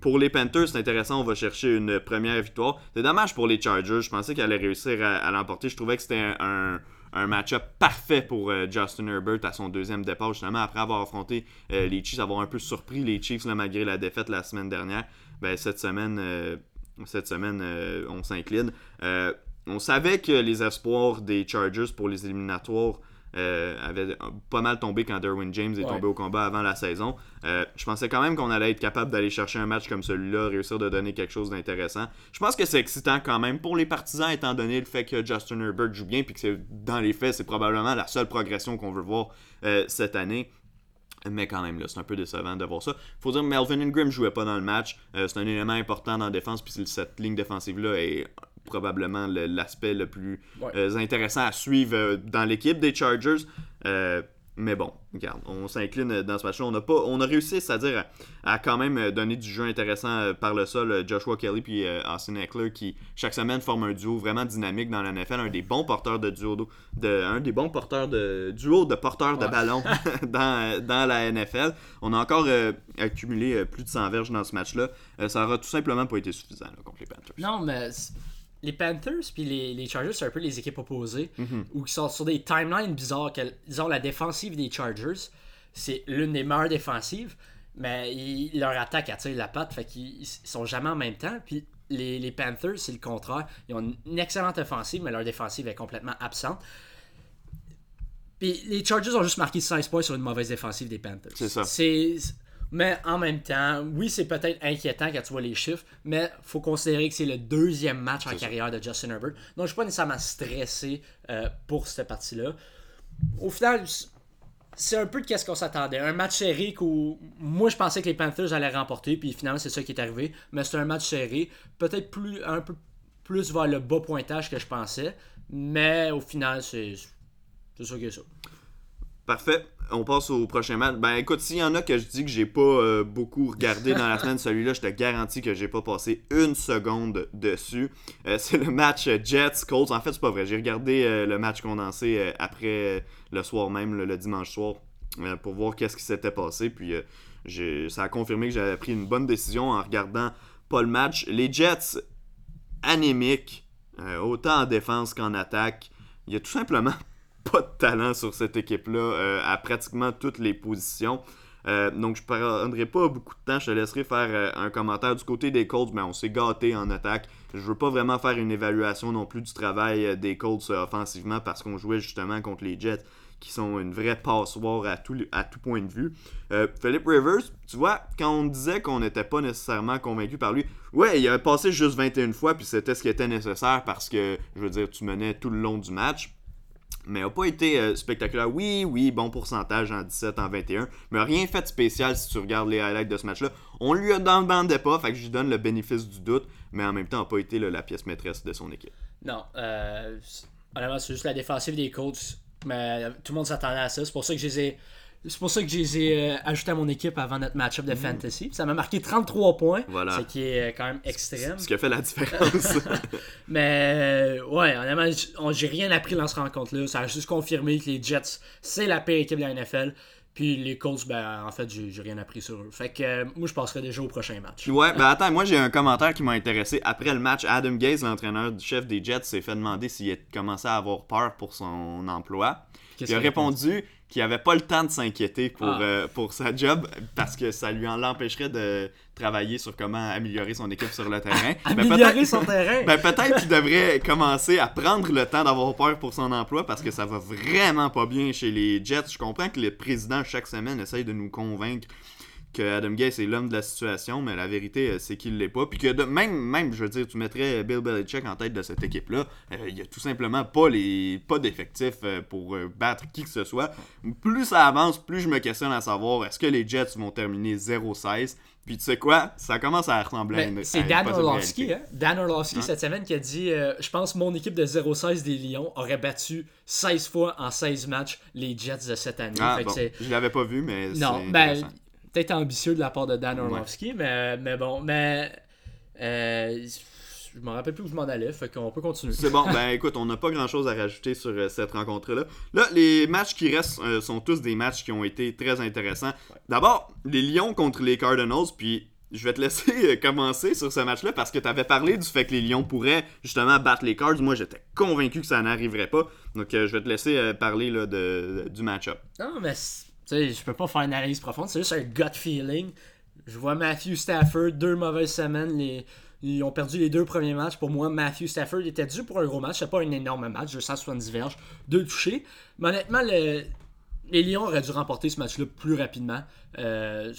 Pour les Panthers, c'est intéressant, on va chercher une première victoire. C'est dommage pour les Chargers, je pensais qu'elle allait réussir à, l'emporter. Je trouvais que c'était un, un, match-up parfait pour Justin Herbert à son deuxième départ, justement, après avoir affronté les Chiefs, avoir un peu surpris les Chiefs malgré la défaite la semaine dernière. Ben, cette semaine, cette semaine euh, on s'incline. Euh, on savait que les espoirs des Chargers pour les éliminatoires euh, avaient pas mal tombé quand Derwin James est Ouais. tombé au combat avant la saison. Je pensais quand même qu'on allait être capable d'aller chercher un match comme celui-là, réussir de donner quelque chose d'intéressant. Je pense que c'est excitant quand même pour les partisans, étant donné le fait que Justin Herbert joue bien, puis que dans les faits, c'est probablement la seule progression qu'on veut voir cette année. Mais quand même, là, c'est un peu décevant de voir ça. Faut dire que Melvin Ingram jouait pas dans le match. Euh, c'est un élément important dans la défense, puis cette ligne défensive-là est probablement le- l'aspect le plus Ouais. euh, intéressant à suivre euh, dans l'équipe des Chargers. Euh, mais bon, regarde, on s'incline dans ce match-là. On a, pas, on a réussi, c'est-à-dire à, à quand même euh, donner du jeu intéressant euh, par le sol. euh, Joshua Kelly puis euh, Austin Eckler qui, chaque semaine, forment un duo vraiment dynamique dans la NFL. Un des bons porteurs de duo, de, un des bons porteurs de duo de porteurs de Ouais. ballon [LAUGHS] [LAUGHS] dans, euh, dans la NFL. On a encore euh, accumulé euh, plus de 100 verges dans ce match-là. Euh, ça aura tout simplement pas été suffisant là, contre les Panthers. Non, mais les Panthers puis les, les Chargers, c'est un peu les équipes opposées, Mhm. ou qui sont sur des timelines bizarres. Que, disons, la défensive des Chargers, c'est l'une des meilleures défensives, mais ils- leur attaque attire la patte, fait qu'ils ils sont jamais en même temps. Puis les, les Panthers, c'est le contraire. Ils ont une excellente offensive, mais leur défensive est complètement absente. Puis les Chargers ont juste marqué 16 points sur une mauvaise défensive des Panthers. C'est ça. C'est- Mais en même temps, oui, c'est peut-être inquiétant quand tu vois les chiffres, mais faut considérer que c'est le deuxième match en ça. carrière de Justin Herbert. Donc, je suis pas nécessairement stressé euh, pour cette partie-là. Au final, c'est un peu de qu'est-ce qu'on s'attendait. Un match serré où moi je pensais que les Panthers allaient remporter, puis finalement c'est ça qui est arrivé. Mais c'est un match serré, peut-être plus un peu plus vers le bas pointage que je pensais, mais au final c'est c'est ça que ça. Parfait. On passe au prochain match. Ben écoute, s'il y en a que je dis que j'ai pas euh, beaucoup regardé dans la semaine, celui-là, je te garantis que j'ai pas passé une seconde dessus. Euh, c'est le match euh, Jets-Colts. En fait, c'est pas vrai. J'ai regardé le match condensé après le soir même, le, le dimanche soir, pour voir qu'est-ce qui s'était passé. Puis ça a confirmé que j'avais pris une bonne décision en regardant pas le match. Les Jets, anémiques, autant en défense qu'en attaque. Il y a tout simplement pas de talent sur cette équipe-là euh, à pratiquement toutes les positions. Euh, donc je prendrai pas beaucoup de temps, je te laisserai faire euh, un commentaire du côté des Colts, mais on s'est gâté en attaque. Je veux pas vraiment faire une évaluation non plus du travail des Colts offensivement parce qu'on jouait justement contre les Jets qui sont une vraie passoire à tout, à tout point de vue. Philip Rivers, tu vois, quand on disait qu'on n'était pas nécessairement convaincu par lui, ouais, il a passé juste 21 fois, puis c'était ce qui était nécessaire parce que, je veux dire, tu menais tout le long du match mais n'a pas été euh, spectaculaire. Oui, oui, bon pourcentage en 17, en 21, mais rien fait de spécial si tu regardes les highlights de ce match-là. On lui a dans le pas, fait que je lui donne le bénéfice du doute, mais en même temps, n'a pas été la pièce maîtresse de son équipe. Non, euh, honnêtement, c'est juste la défensive des Colts. mais tout le monde s'attendait à ça. C'est pour ça que je les ai. C'est pour ça que je les ai euh, ajoutés à mon équipe avant notre match-up de fantasy. Ça m'a marqué 33 points, Voilà. ce qui est quand même extrême. Ce qui a fait la [LAUGHS] différence. Mais euh, ouais, honnêtement, j'ai rien appris dans cette rencontre-là. Ça a juste confirmé que les Jets, c'est la pire équipe de la NFL. Puis les Colts, ben en fait, j'ai j'ai rien appris sur eux. Fait que euh, moi, je passerai déjà au prochain match. ouais, ben attends, moi j'ai un commentaire qui m'a intéressé. Après le match, Adam Gaze, l'entraîneur du chef des Jets, s'est fait demander s'il a commencé à avoir peur pour son emploi. Il a répondu qu'il avait pas le temps de s'inquiéter pour, Ah. euh, pour sa job parce que ça lui en l'empêcherait de travailler sur comment améliorer son équipe sur le terrain. [LAUGHS] Ben, Améliorer peut-être- son terrain. Ben, peut-être qu'il devrait commencer à prendre le temps d'avoir peur pour son emploi parce que ça va vraiment pas bien chez les Jets. Je comprends que le président, chaque semaine, essaye de nous convaincre que Adam Gase est l'homme de la situation, mais la vérité, euh, c'est qu'il l'est pas. Puis que de- même, même, je veux dire, tu mettrais Bill Belichick en tête de cette équipe-là, euh, il y a tout simplement pas les pas d'effectifs euh, pour euh, battre qui que ce soit. Plus ça avance, plus je me questionne à savoir est-ce que les Jets vont terminer 0-16. Puis tu sais quoi, ça commence à ressembler à une c'est une Dan Orlovsky, hein? Dan Orlovsky Hein? cette semaine qui a dit euh, Je pense mon équipe de 0-16 des Lions aurait battu 16 fois en 16 matchs les Jets de cette année. Ah, Fait bon, c'est- je l'avais pas vu, mais Non, c'est ben. Peut-être ambitieux de la part de Dan Orlovsky, mais, mais bon, mais. euh, je me rappelle plus où je m'en allais, fait qu'on peut continuer. C'est bon, ben [LAUGHS] écoute, on n'a pas grand chose à rajouter sur euh, cette rencontre-là. Là, les matchs qui restent euh, sont tous des matchs qui ont été très intéressants. D'abord, les Lions contre les Cardinals, puis je vais te laisser euh, commencer sur ce match-là parce que tu avais parlé du fait que les Lions pourraient justement battre les Cards. Moi, j'étais convaincu que ça n'arriverait pas. Donc, je vais te laisser parler là, de, de- du match-up. Non, mais sais, je peux pas faire une analyse profonde, c'est juste un gut feeling. Je vois Matthew Stafford, deux mauvaises semaines, les... ils ont perdu les deux premiers matchs. Pour moi, Matthew Stafford était dû pour un gros match, c'est pas un énorme match, 270 verges, deux touchés. Mais honnêtement, le- les Lions auraient dû remporter ce match-là plus rapidement. Euh,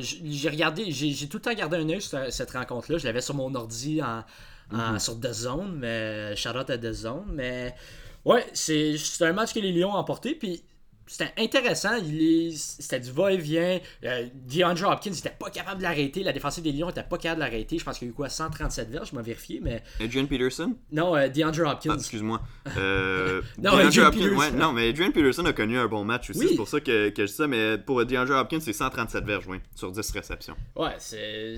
j- j'ai regardé, j'ai tout le temps gardé un œil sur cette- rencontre-là. Je l'avais sur mon ordi en, en- sur The Zone, mais out à The Zone. Mais ouais, c'est c'est un match que les Lions ont emporté. Puis c'était intéressant. C'était du va-et-vient. Euh, DeAndre Hopkins n'était pas capable de l'arrêter. La défensive des Lions n'était pas capable de l'arrêter. Je pense qu'il y a eu quoi 137 verges, je m'ai vérifié. Mais Adrian Peterson? Non, euh, DeAndre Hopkins. Ah, excuse-moi. Euh, [LAUGHS] Non, Hopkins- Peterson. ouais, non, mais Adrian Peterson a connu un bon match aussi. Oui. C'est pour ça que, que je dis ça. Mais pour DeAndre Hopkins, c'est 137 verges, ouais, sur 10 réceptions. Ouais, c'est.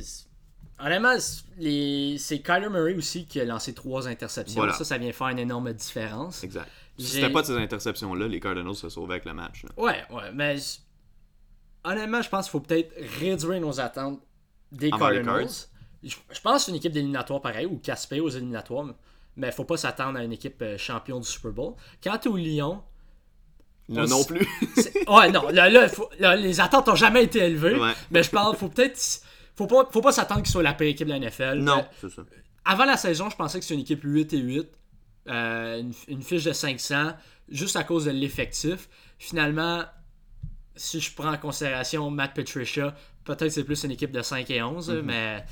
Honnêtement, c'est- les... c'est Kyler Murray aussi qui a lancé trois interceptions. Voilà. Ça, ça vient faire une énorme différence. Exact. Si c'était pas de ces interceptions-là, les Cardinals se sauvaient avec le match. là. Ouais, ouais, mais honnêtement, je pense qu'il faut peut-être réduire nos attentes des Envers Cardinals. Je, je pense une équipe d'éliminatoire pareil, ou Caspé aux éliminatoires, mais faut pas s'attendre à une équipe euh, champion du Super Bowl. Quant au Lyon, Là On non plus. [LAUGHS] ouais, non, là, là, faut- là, les attentes ont jamais été élevées, Ouais. mais je parle, faut peut-être. Faut pas, faut pas s'attendre qu'ils soient la pire équipe de la NFL. non, c'est ça. avant la saison, je pensais que c'était une équipe 8 et 8. Euh, une, une fiche de 500, juste à cause de l'effectif. Finalement, si je prends en considération Matt Patricia, peut-être c'est plus une équipe de 5 et 11, Mm-hmm. mais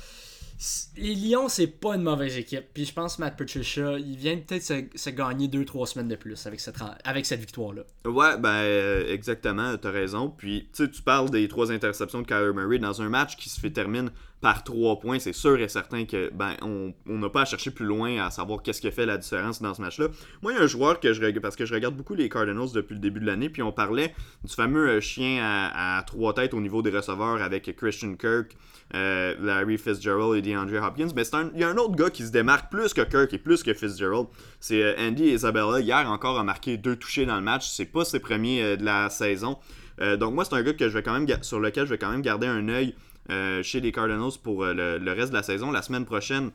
les Lions, c'est pas une mauvaise équipe. Puis je pense que Matt Patricia, il vient peut-être se, se gagner 2-3 semaines de plus avec cette, victoire-là. Ouais, ben euh, exactement, t'as raison. Puis tu parles des trois interceptions de Kyler Murray dans un match qui se fait termine par trois points. C'est sûr et certain que ben on n'a pas à chercher plus loin à savoir qu'est-ce qui fait la différence dans ce match-là. Moi, il y a un joueur que je regarde parce que je regarde beaucoup les Cardinals depuis le début de l'année, puis on parlait du fameux euh, chien à trois têtes au niveau des receveurs avec Christian Kirk, euh, Larry Fitzgerald et DeAndre Hopkins. Mais un- il y a un autre gars qui se démarque plus que Kirk et plus que Fitzgerald. C'est euh, Andy Isabella. Hier encore a marqué deux touchés dans le match. C'est pas ses premiers euh, de la saison. Donc moi c'est un gars que je vais quand même sur lequel je vais quand même garder un œil chez les Cardinals pour le, le reste de la saison. La semaine prochaine.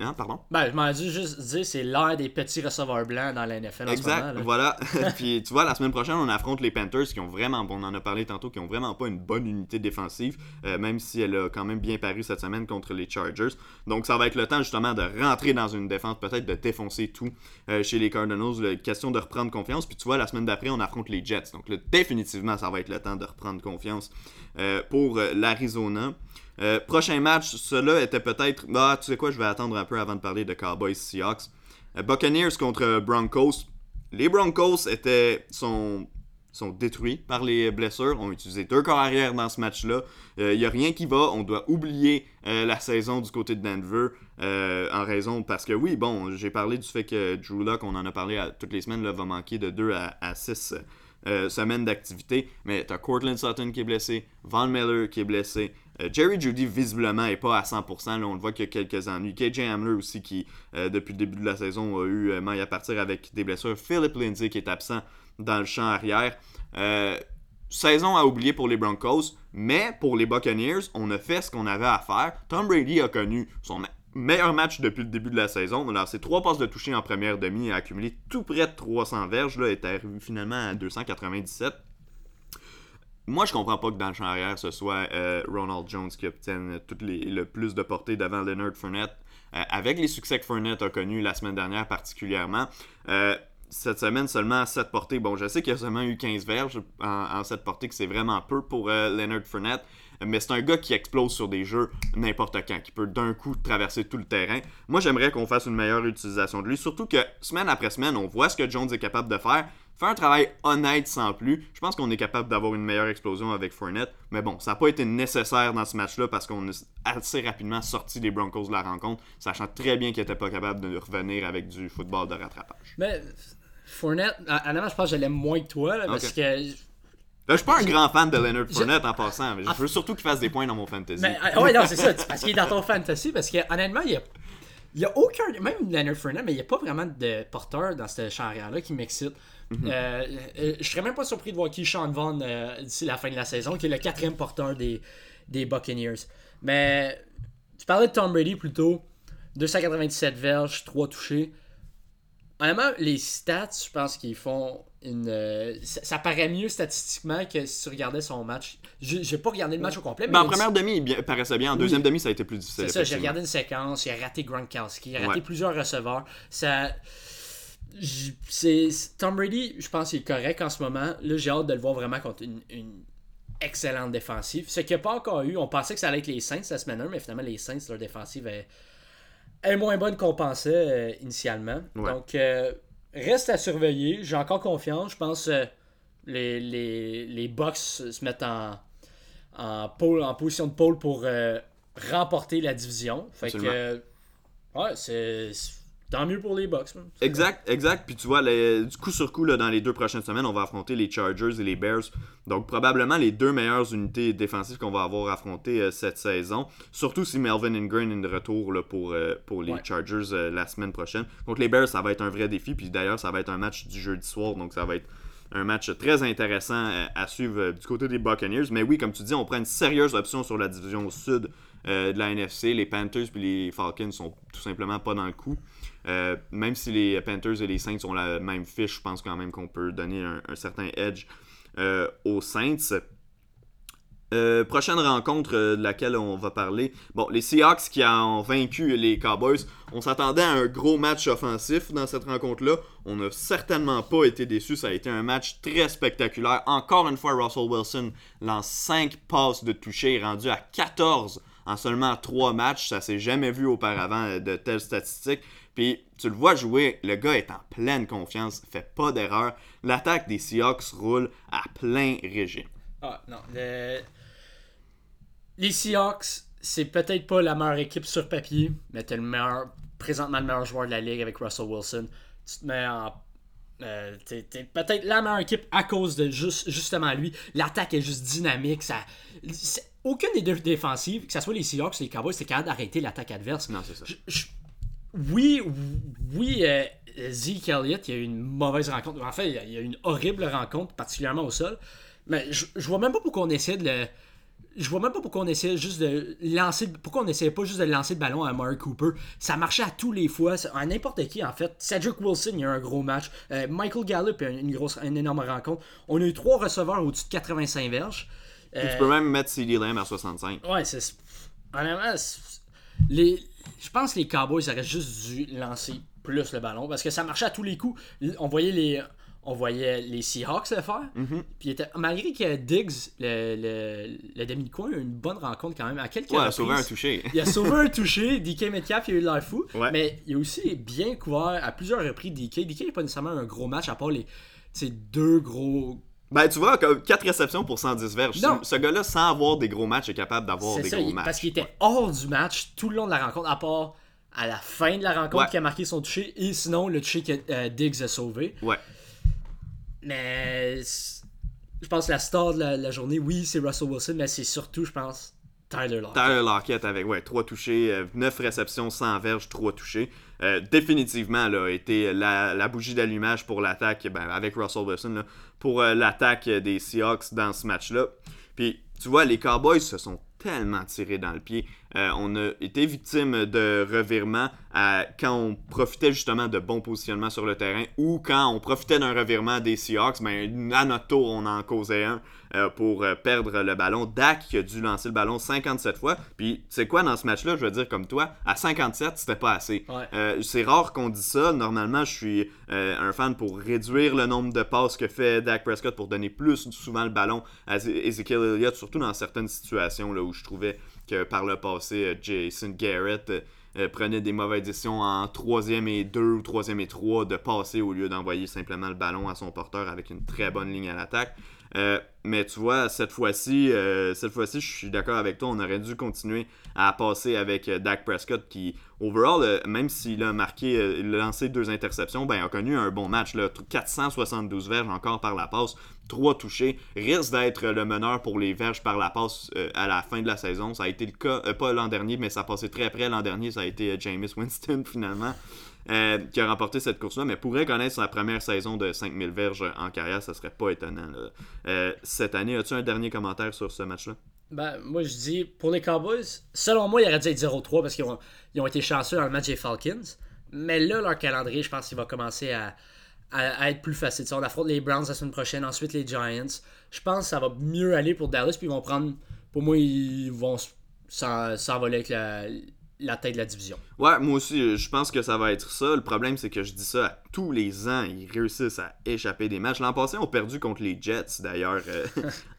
Hein, pardon? Ben, je m'en dis juste dire, c'est l'ère des petits receveurs blancs dans la NFL en ce Exact, moment. là. voilà. [LAUGHS] Puis tu vois, la semaine prochaine, on affronte les Panthers qui ont vraiment, on en a parlé tantôt, qui ont vraiment pas une bonne unité défensive, euh, même si elle a quand même bien paru cette semaine contre les Chargers. Donc ça va être le temps justement de rentrer dans une défense, peut-être de défoncer tout euh, chez les Cardinals. Là, question de reprendre confiance. Puis tu vois, la semaine d'après, on affronte les Jets. Donc là, définitivement, ça va être le temps de reprendre confiance euh, pour l'Arizona. Euh, prochain match, cela était peut-être. Ah, tu sais quoi, je vais attendre un peu avant de parler de Cowboys Seahawks. Euh, Buccaneers contre Broncos. Les Broncos étaient sont sont détruits par les blessures. On a utilisé deux corps arrière dans ce match-là. Il n'y a rien qui va. On doit oublier la saison du côté de Denver en raison parce que oui, bon, j'ai parlé du fait que Drew Lock, on en a parlé toutes les semaines, là, va manquer de 2 à 6 semaines d'activité. Mais tu as Cortland Sutton qui est blessé, Von Miller qui est blessé, euh, Jerry Judy, visiblement, n'est pas à 100%. Là, on le voit qu'il y a quelques ennuis. KJ Hamler aussi, qui, euh, depuis le début de la saison, a eu euh, maille à partir avec des blessures. Philip Lindsay, qui est absent dans le champ arrière. saison à oublier pour les Broncos, mais pour les Buccaneers, on a fait ce qu'on avait à faire. Tom Brady a connu son meilleur match depuis le début de la saison. On a trois passes de toucher en première demi a accumulé tout près de 300 verges. Là, est arrivé finalement à 297. Moi, je comprends pas que dans le champ arrière, ce soit euh, Ronald Jones qui obtienne le plus de portée devant Leonard Fournette. Euh, avec les succès que Fournette a connus la semaine dernière particulièrement, euh, cette semaine seulement 7 portées. Bon, je sais qu'il y a seulement eu 15 verges en, en 7 portées, que c'est vraiment peu pour Leonard Fournette. Mais c'est un gars qui explose sur des jeux n'importe quand, qui peut d'un coup traverser tout le terrain. Moi, j'aimerais qu'on fasse une meilleure utilisation de lui. Surtout que semaine après semaine, on voit ce que Jones est capable de faire fait un travail honnête sans plus. Je pense qu'on est capable d'avoir une meilleure explosion avec Fournette. Mais bon, ça n'a pas été nécessaire dans ce match-là parce qu'on est assez rapidement sorti des Broncos de la rencontre, sachant très bien qu'ils n'étaient pas capables de revenir avec du football de rattrapage. Mais Fournette, honnêtement, je pense que je l'aime moins que toi parce que. je suis pas un grand fan de Leonard Fournette en passant, mais je veux surtout qu'il fasse des points dans mon fantasy. Mais, ah ouais, non, c'est ça, parce qu'il est dans ton fantasy, parce que honnêtement, il y a, il y a aucun, même Leonard Fournette, mais il n'y a pas vraiment de porteur dans ce champ arrière-là qui m'excite. Mhm. Euh, euh, je serais même pas surpris de voir qui Sean Vaughn euh, d'ici la fin de la saison, qui est le quatrième porteur des, des Buccaneers. Mais tu parlais de Tom Brady plutôt. 297 verges, 3 touchés. Honnêtement, les stats, je pense qu'ils font une. ça, paraît mieux statistiquement que si tu regardais son match. J'ai pas regardé le match au complet. Mais en première demi, il paraissait bien. En deuxième demi, ça a été plus difficile. C'est ça, j'ai regardé une séquence. Il a raté Gronkowski, il a raté plusieurs receveurs. Ça Tom Brady, je pense qu'il est correct en ce moment. Là, j'ai hâte de le voir vraiment contre une, excellente défensive. Ce qu'il n'y a pas encore eu, on pensait que ça allait être les Saints la semaine 1, mais finalement, les Saints, leur défensive est, moins bonne qu'on pensait euh, initialement. Donc, euh, reste à surveiller. J'ai encore confiance. Je pense que euh, les, les, les Bucks se mettent en, en, en position de pôle pour remporter la division. Fait que, ouais, c'est Tant mieux pour les Bucks. Exact, exact. Puis tu vois, du coup sur coup, là, dans les deux prochaines semaines, on va affronter les Chargers et les Bears. Donc probablement les deux meilleures unités défensives qu'on va avoir affrontées euh, cette saison. Surtout si Melvin Ingram est de retour là, pour, euh, pour les Chargers euh, la semaine prochaine. Donc les Bears, ça va être un vrai défi. Puis d'ailleurs, ça va être un match du jeudi soir. Donc ça va être un match très intéressant à suivre du côté des Buccaneers. Mais oui, comme tu dis, on prend une sérieuse option sur la division sud de la NFC. Les Panthers et les Falcons sont tout simplement pas dans le coup. Euh, même si les Panthers et les Saints ont la même fiche, je pense quand même qu'on peut donner un, certain edge euh, aux Saints. Euh, prochaine rencontre de laquelle on va parler. Bon, les Seahawks qui ont vaincu les Cowboys. On s'attendait à un gros match offensif dans cette rencontre-là. On n'a certainement pas été déçus. Ça a été un match très spectaculaire. Encore une fois, Russell Wilson lance 5 passes de toucher, rendu à 14 en seulement 3 matchs. Ça s'est jamais vu auparavant de telles statistiques. Puis tu le vois jouer, le gars est en pleine confiance, fait pas d'erreur. L'attaque des Seahawks roule à plein régime. Ah non, les Seahawks, c'est peut-être pas la meilleure équipe sur papier, mais t'es le meilleur, présentement le meilleur joueur de la ligue avec Russell Wilson. Tu te mets en euh, t'es, peut-être la meilleure équipe à cause de juste, justement lui. L'attaque est juste dynamique. Ça, aucune des deux défensives, que ce soit les Seahawks ou les Cowboys, c'est capable d'arrêter l'attaque adverse. Non, c'est ça oui, oui, euh, Zeke Elliott, il y a eu une mauvaise rencontre. En fait, il y a eu une horrible rencontre, particulièrement au sol. Mais je, je vois même pas pourquoi on essaie de le. Je vois même pas pourquoi on essaie juste de lancer. Pourquoi on essayait pas juste de lancer le ballon à Mark Cooper. Ça marchait à tous les fois, à n'importe qui en fait. Cedric Wilson, il y a un gros match. Euh, Michael Gallup, une, grosse, une énorme rencontre. On a eu trois receveurs au-dessus de 85 verges. tu peux même mettre CD Lamb à 65. Ouais, c'est. Honnêtement, les, je pense que les Cowboys auraient juste dû lancer plus le ballon parce que ça marchait à tous les coups. On voyait les, on voyait les Seahawks le faire. Mm-hmm. Puis malgré que Diggs, le, le, demi-coin, a eu une bonne rencontre quand même. À quelques ouais, il a sauvé un touché. il a sauvé un touché. [LAUGHS] DK Metcalf, il a eu l'air fou. Mais il a aussi bien couvert à plusieurs reprises DK. DK n'est pas nécessairement un gros match à part les deux gros Ben, tu vois, comme 4 réceptions pour 110 verges. Non. Ce, ce gars-là, sans avoir des gros matchs, est capable d'avoir des ça, gros il- matchs. parce qu'il était hors du match tout le long de la rencontre, à part à la fin de la rencontre Ouais. qui a marqué son toucher, et sinon le toucher que euh, Diggs a sauvé. Ouais. Mais je pense que la star de la, la journée, oui, c'est Russell Wilson, mais c'est surtout, je pense, Tyler Lockett. Tyler Lockett avec ouais, 3 touchés, 9 réceptions, 100 verges, 3 touchés. Euh, définitivement, là, a été la, la bougie d'allumage pour l'attaque, ben, avec Russell Wilson, là, pour euh, l'attaque des Seahawks dans ce match-là. Puis, tu vois, les Cowboys se sont tellement tirés dans le pied. Euh, on a été victime de revirements quand on profitait justement de bons positionnements sur le terrain ou quand on profitait d'un revirement des Seahawks, ben, à notre tour, on en causait un euh, pour euh, perdre le ballon. Dak qui a dû lancer le ballon 57 fois. Puis, tu sais quoi, dans ce match-là, je veux dire comme toi, à 57, c'était pas assez. Ouais. Euh, c'est rare qu'on dise ça. Normalement, je suis un fan pour réduire le nombre de passes que fait Dak Prescott pour donner plus souvent le ballon à Ezekiel Elliott, surtout dans certaines situations là, où je trouvais que par le passé, Jason Garrett euh, prenait des mauvaises décisions en troisième et deux ou troisième et trois de passer au lieu d'envoyer simplement le ballon à son porteur avec une très bonne ligne à l'attaque. Euh, mais tu vois, cette fois-ci, euh, cette fois-ci, je suis d'accord avec toi, on aurait dû continuer à passer avec euh, Dak Prescott qui, overall, même s'il a marqué, il a lancé deux interceptions, ben, il a connu un bon match. Là, 472 verges encore par la passe, 3 touchés, risque d'être le meneur pour les verges par la passe à la fin de la saison. Ça a été le cas, pas l'an dernier, mais ça a passé très près l'an dernier, ça a été Jameis Winston [LAUGHS] finalement. Euh, qui a remporté cette course-là, mais pourrait connaître sa première saison de 5000 verges en carrière, ça serait pas étonnant. Euh, cette année, as-tu un dernier commentaire sur ce match-là? Ben, moi, je dis, pour les Cowboys, selon moi, il aurait dû être 0-3 parce qu'ils ont, été chanceux dans le match des Falcons. Mais là, leur calendrier, je pense qu'il va commencer à, être plus facile. On affronte les Browns la semaine prochaine, ensuite les Giants. Je pense que ça va mieux aller pour Dallas, puis ils vont prendre. Pour moi, ils vont s'envoler avec la, la tête de la division. Ouais, moi aussi, je pense que ça va être ça. Le problème, c'est que je dis ça à tous les ans. Ils réussissent à échapper des matchs. L'an passé, on a perdu contre les Jets, d'ailleurs, euh,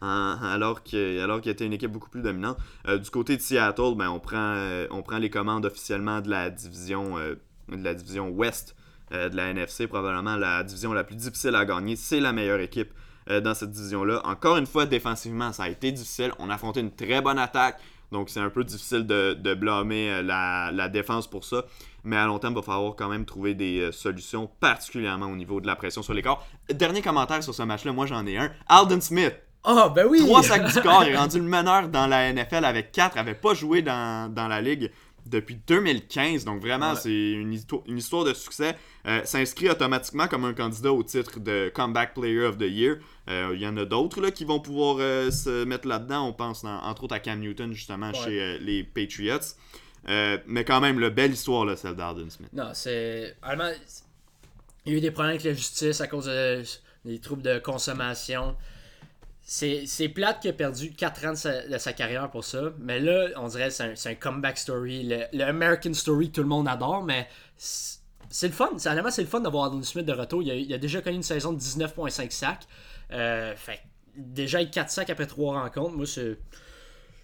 [LAUGHS] alors qu'ils étaient une équipe beaucoup plus dominante. Euh, du côté de Seattle, ben, on, prend, euh, on prend les commandes officiellement de la division, de la division Ouest de la NFC, probablement la division la plus difficile à gagner. C'est la meilleure équipe dans cette division-là. Encore une fois, défensivement, ça a été difficile. On a affronté une très bonne attaque. Donc, c'est un peu difficile de, de blâmer euh, la, la défense pour ça. Mais à long terme, il va falloir quand même trouver des euh, solutions, particulièrement au niveau de la pression sur les corps. Dernier commentaire sur ce match-là, moi j'en ai un. Alden Smith, Ah, ben oui! 3 sacs du corps, il est [LAUGHS] rendu le meneur dans la NFL avec 4, avait pas joué dans, dans la ligue depuis 2015. Donc vraiment, Ouais. c'est une, histo- une histoire de succès. Euh, S'inscrit automatiquement comme un candidat au titre de Comeback Player of the Year. Euh, Il y en a d'autres qui vont pouvoir euh, se mettre là-dedans. On pense en- entre autres à Cam Newton, justement, Ouais. chez les Patriots. Mais quand même, la belle histoire, là, celle d'Alden Smith. Non, c'est. Il y a eu des problèmes avec la justice à cause de- des troubles de consommation. C'est c'est plate qu'il a perdu 4 ans de sa, de sa carrière pour ça. Mais là, on dirait que c'est un, c'est un comeback story. Le, le American Story que tout le monde adore, mais c'est c'est le fun. C'est- Honnêtement, c'est le fun d'avoir Alden Smith de retour. Il a, il a déjà connu une saison de 19,5 sacs. Euh, fait déjà, 4 sacs après 3 rencontres, moi, c'est.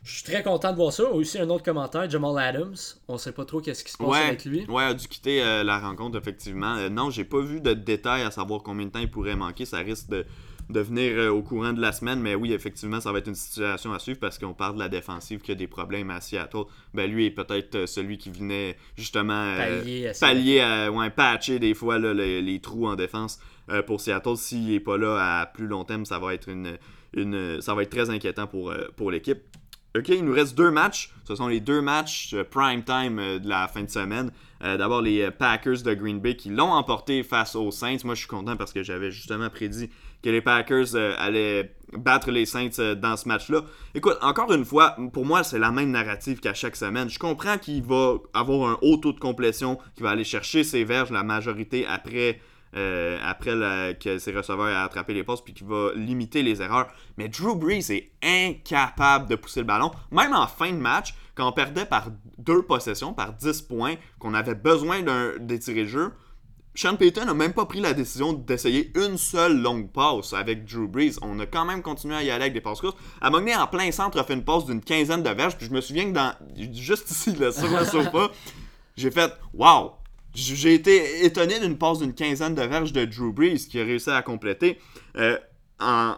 Je suis très content de voir ça. Aussi, un autre commentaire, Jamal Adams. On sait pas trop qu'est-ce qui se passe Ouais, avec lui. ouais, a dû quitter euh, la rencontre, effectivement. Euh, non, j'ai pas vu de détails à savoir combien de temps il pourrait manquer. Ça risque de, de venir euh, au courant de la semaine. Mais oui, effectivement, ça va être une situation à suivre parce qu'on parle de la défensive qui a des problèmes à Seattle. Ben, lui est peut-être euh, celui qui venait justement euh, Pallier à ça. pallier à, ouais, patcher des fois là, les, les trous en défense pour Seattle. S'il est pas là à plus long terme, ça va être une, une ça va être très inquiétant pour, pour l'équipe. Ok, il nous reste deux matchs. Ce sont les deux matchs prime time de la fin de semaine. Euh, D'abord, les Packers de Green Bay qui l'ont emporté face aux Saints. Moi, je suis content parce que j'avais justement prédit que les Packers euh, allaient battre les Saints euh, dans ce match-là. Écoute, encore une fois, pour moi, c'est la même narrative qu'à chaque semaine. Je comprends qu'il va avoir un haut taux de complétion, qu'il va aller chercher ses verges, la majorité après euh, après que ses receveurs aient attrapé les passes, puis qui va limiter les erreurs. Mais Drew Brees est incapable de pousser le ballon. Même en fin de match, quand on perdait par deux possessions, par 10 points, qu'on avait besoin d'un- d'étirer le jeu, Sean Payton n'a même pas pris la décision d'essayer une seule longue passe avec Drew Brees. On a quand même continué à y aller avec des passes courtes. À Mogné, en plein centre, a fait une passe d'une quinzaine de verges. Puis je me souviens que dans juste ici, là, sur le sofa, [LAUGHS] j'ai fait Wow! J'ai été étonné d'une passe d'une quinzaine de verges de Drew Brees qui a réussi à compléter. Euh, en,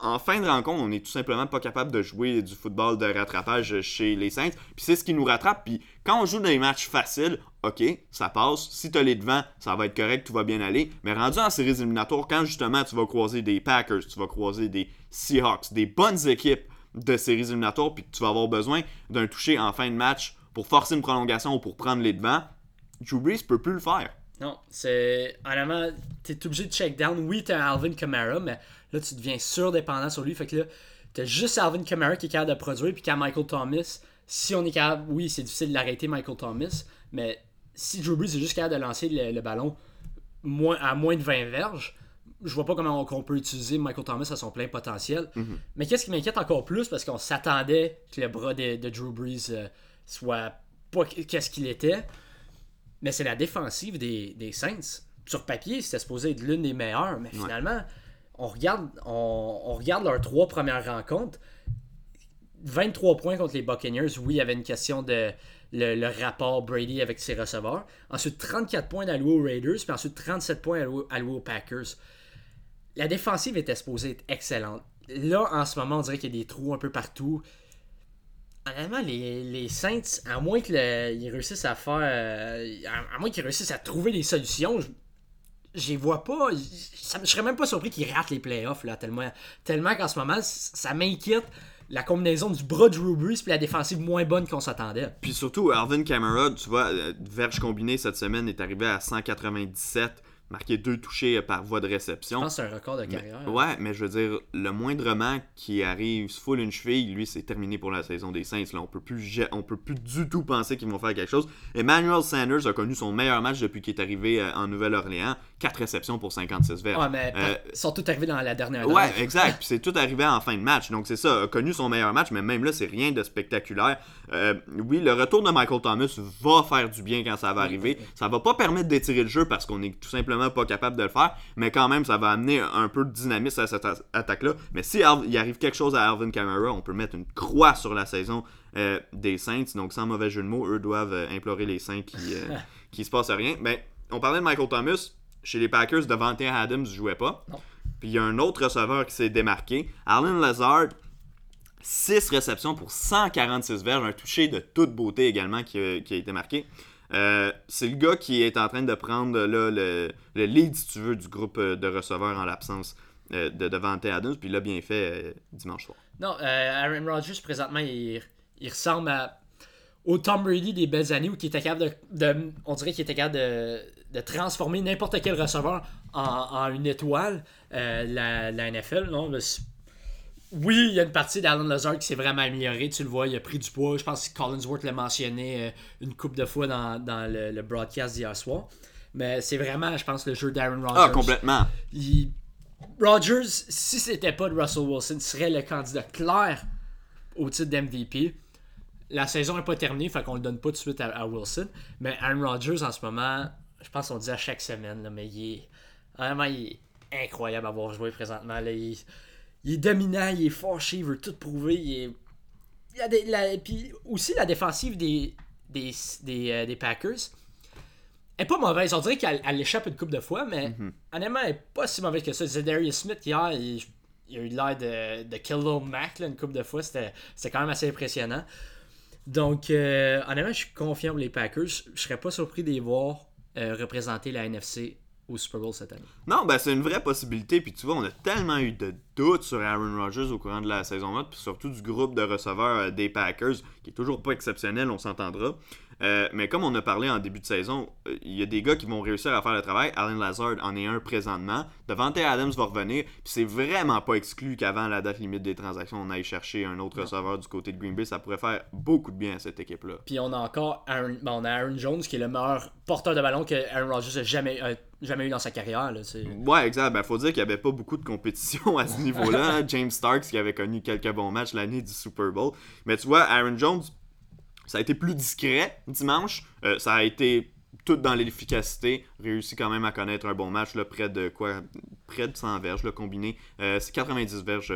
en fin de rencontre, on est tout simplement pas capable de jouer du football de rattrapage chez les Saints. Puis c'est ce qui nous rattrape. Puis quand on joue des matchs faciles, ok, ça passe. Si tu les devant, ça va être correct, tout va bien aller. Mais rendu en séries éliminatoires, quand justement tu vas croiser des Packers, tu vas croiser des Seahawks, des bonnes équipes de séries éliminatoires, puis que tu vas avoir besoin d'un toucher en fin de match pour forcer une prolongation ou pour prendre les devants, Drew Brees peut plus le faire. Non, c'est. Honnêtement, t'es obligé de check down. Oui, t'as Alvin Kamara, mais là, tu deviens surdépendant sur lui. Fait que là, t'as juste Alvin Kamara qui est capable de produire, puis qu'à Michael Thomas, si on est capable. Oui, c'est difficile d'arrêter Michael Thomas, mais si Drew Brees est juste capable de lancer le, ballon moins, à moins de 20 verges, je vois pas comment on, peut utiliser Michael Thomas à son plein potentiel. Mhm. Mais qu'est-ce qui m'inquiète encore plus, parce qu'on s'attendait que le bras de, Drew Brees euh, soit pas qu'est-ce qu'il était, mais c'est la défensive des, Saints. Sur papier, c'était supposé être l'une des meilleures, mais finalement, on, regarde, on, regarde leurs trois premières rencontres. 23 points contre les Buccaneers. Oui, il y avait une question de le, rapport Brady avec ses receveurs. Ensuite, 34 points alloués aux Raiders, puis ensuite 37 points alloués aux Packers. La défensive était supposée être excellente. Là, en ce moment, on dirait qu'il y a des trous un peu partout. Honnêtement, les, les Saints, à moins qu'ils réussissent à faire. Euh, à, moins qu'ils réussissent à trouver des solutions, je les vois pas. Je, je serais même pas surpris qu'ils ratent les playoffs, là, tellement, tellement qu'en ce moment, ça m'inquiète la combinaison du bras de Drew Brees puis la défensive moins bonne qu'on s'attendait. Puis surtout, Alvin Kamara, tu vois, euh, verge combinée cette semaine est arrivé à 197 marqué deux touchés par voie de réception. Je pense que c'est un record de carrière. ouais, mais je veux dire, le moindrement qui arrive, se foule une cheville, lui, c'est terminé pour la saison des Saints. Là, on peut plus, on peut plus du tout penser qu'ils vont faire quelque chose. Emmanuel Sanders a connu son meilleur match depuis qu'il est arrivé euh, en Nouvelle-Orléans. 4 réceptions pour 56 verges. Ouais, mais euh, ils sont tous arrivés dans la dernière Ouais, [LAUGHS] exact. Puis c'est tout arrivé en fin de match. Donc c'est ça, a connu son meilleur match, mais même là, c'est rien de spectaculaire. Euh, oui, le retour de Michael Thomas va faire du bien quand ça va arriver. Ça va pas permettre d'étirer le jeu parce qu'on est tout simplement pas capable de le faire, mais quand même, ça va amener un peu de dynamisme à cette attaque-là. Mais si il arrive quelque chose à Alvin Kamara, on peut mettre une croix sur la saison euh, des Saints. Donc sans mauvais jeu de mots, eux doivent implorer les Saints qui, [LAUGHS] qui se passe rien. Mais on parlait de Michael Thomas chez les Packers, Devante Adams ne jouait pas. Puis il y a un autre receveur qui s'est démarqué. Alan Lazard, 6 réceptions pour 146 verges, un touché de toute beauté également qui a, été marqué. Euh, c'est le gars qui est en train de prendre le, le, lead, si tu veux, du groupe euh, de receveurs en l'absence euh, de Devante Adams, puis il l'a bien fait dimanche soir. Non, Aaron Rodgers, présentement, il, ressemble au Tom Brady des belles années où il était capable de on dirait qu'il était capable de, de transformer n'importe quel receveur en, une étoile, euh, la, la, NFL. Non, oui, il y a une partie d'Alan Lazard qui s'est vraiment amélioré. Tu le vois, il a pris du poids. Je pense que Collinsworth l'a mentionné euh, une couple de fois dans, le, broadcast d'hier soir. Mais c'est vraiment, je pense, le jeu d'Aaron Rodgers. Ah, complètement. Rodgers, si c'était pas de Russell Wilson, serait le candidat clair au titre d'MVP. La saison n'est pas terminée, fait qu'on le donne pas tout de suite à Wilson. Mais Aaron Rodgers, en ce moment, je pense qu'on dit à chaque semaine, mais il est vraiment il est incroyable à voir jouer présentement. Il, est dominant, il est fâché, il veut tout prouver. Il est, il a des, puis aussi la défensive des, des, des, euh, Packers est pas mauvaise. On dirait qu'elle l'échappe une coupe de fois, mais mm-hmm. honnêtement, elle est pas si mauvaise que ça. Darius Smith hier, il, a eu l'air de, de Kill Mac une coupe de fois. C'était quand même assez impressionnant. Donc, euh, honnêtement, je suis confiant pour les Packers. Je serais pas surpris de les voir euh, représenter la NFC au Super Bowl cette année. Non, ben c'est une vraie possibilité. Puis tu vois, on a tellement eu de doutes sur Aaron Rodgers au courant de la saison 1, puis surtout du groupe de receveurs euh, des Packers, qui est toujours pas exceptionnel, on s'entendra. Euh, mais comme on a parlé en début de saison, euh, il y a des gars qui vont réussir à faire le travail. Alan Lazard en est un présentement. Devante Adams va revenir. Puis c'est vraiment pas exclu qu'avant la date limite des transactions, on aille chercher un autre receveur du côté de Green Bay. Ça pourrait faire beaucoup de bien à cette équipe-là. Puis on a encore Aaron, on a Aaron Jones qui est le meilleur porteur de ballon que Aaron Rodgers a jamais, jamais eu dans sa carrière. Là, ouais, exact. Ben, faut dire qu'il n'y avait pas beaucoup de compétition [LAUGHS] à ce niveau-là. [LAUGHS] James Starks qui avait connu quelques bons matchs l'année du Super Bowl. Mais tu vois, Aaron Jones ça a été plus discret dimanche. Euh, ça a été tout dans l'efficacité. Réussi quand même à connaître un bon match, là, près de quoi? Près de 100 verges là, combiné. Euh, c'est 90 verges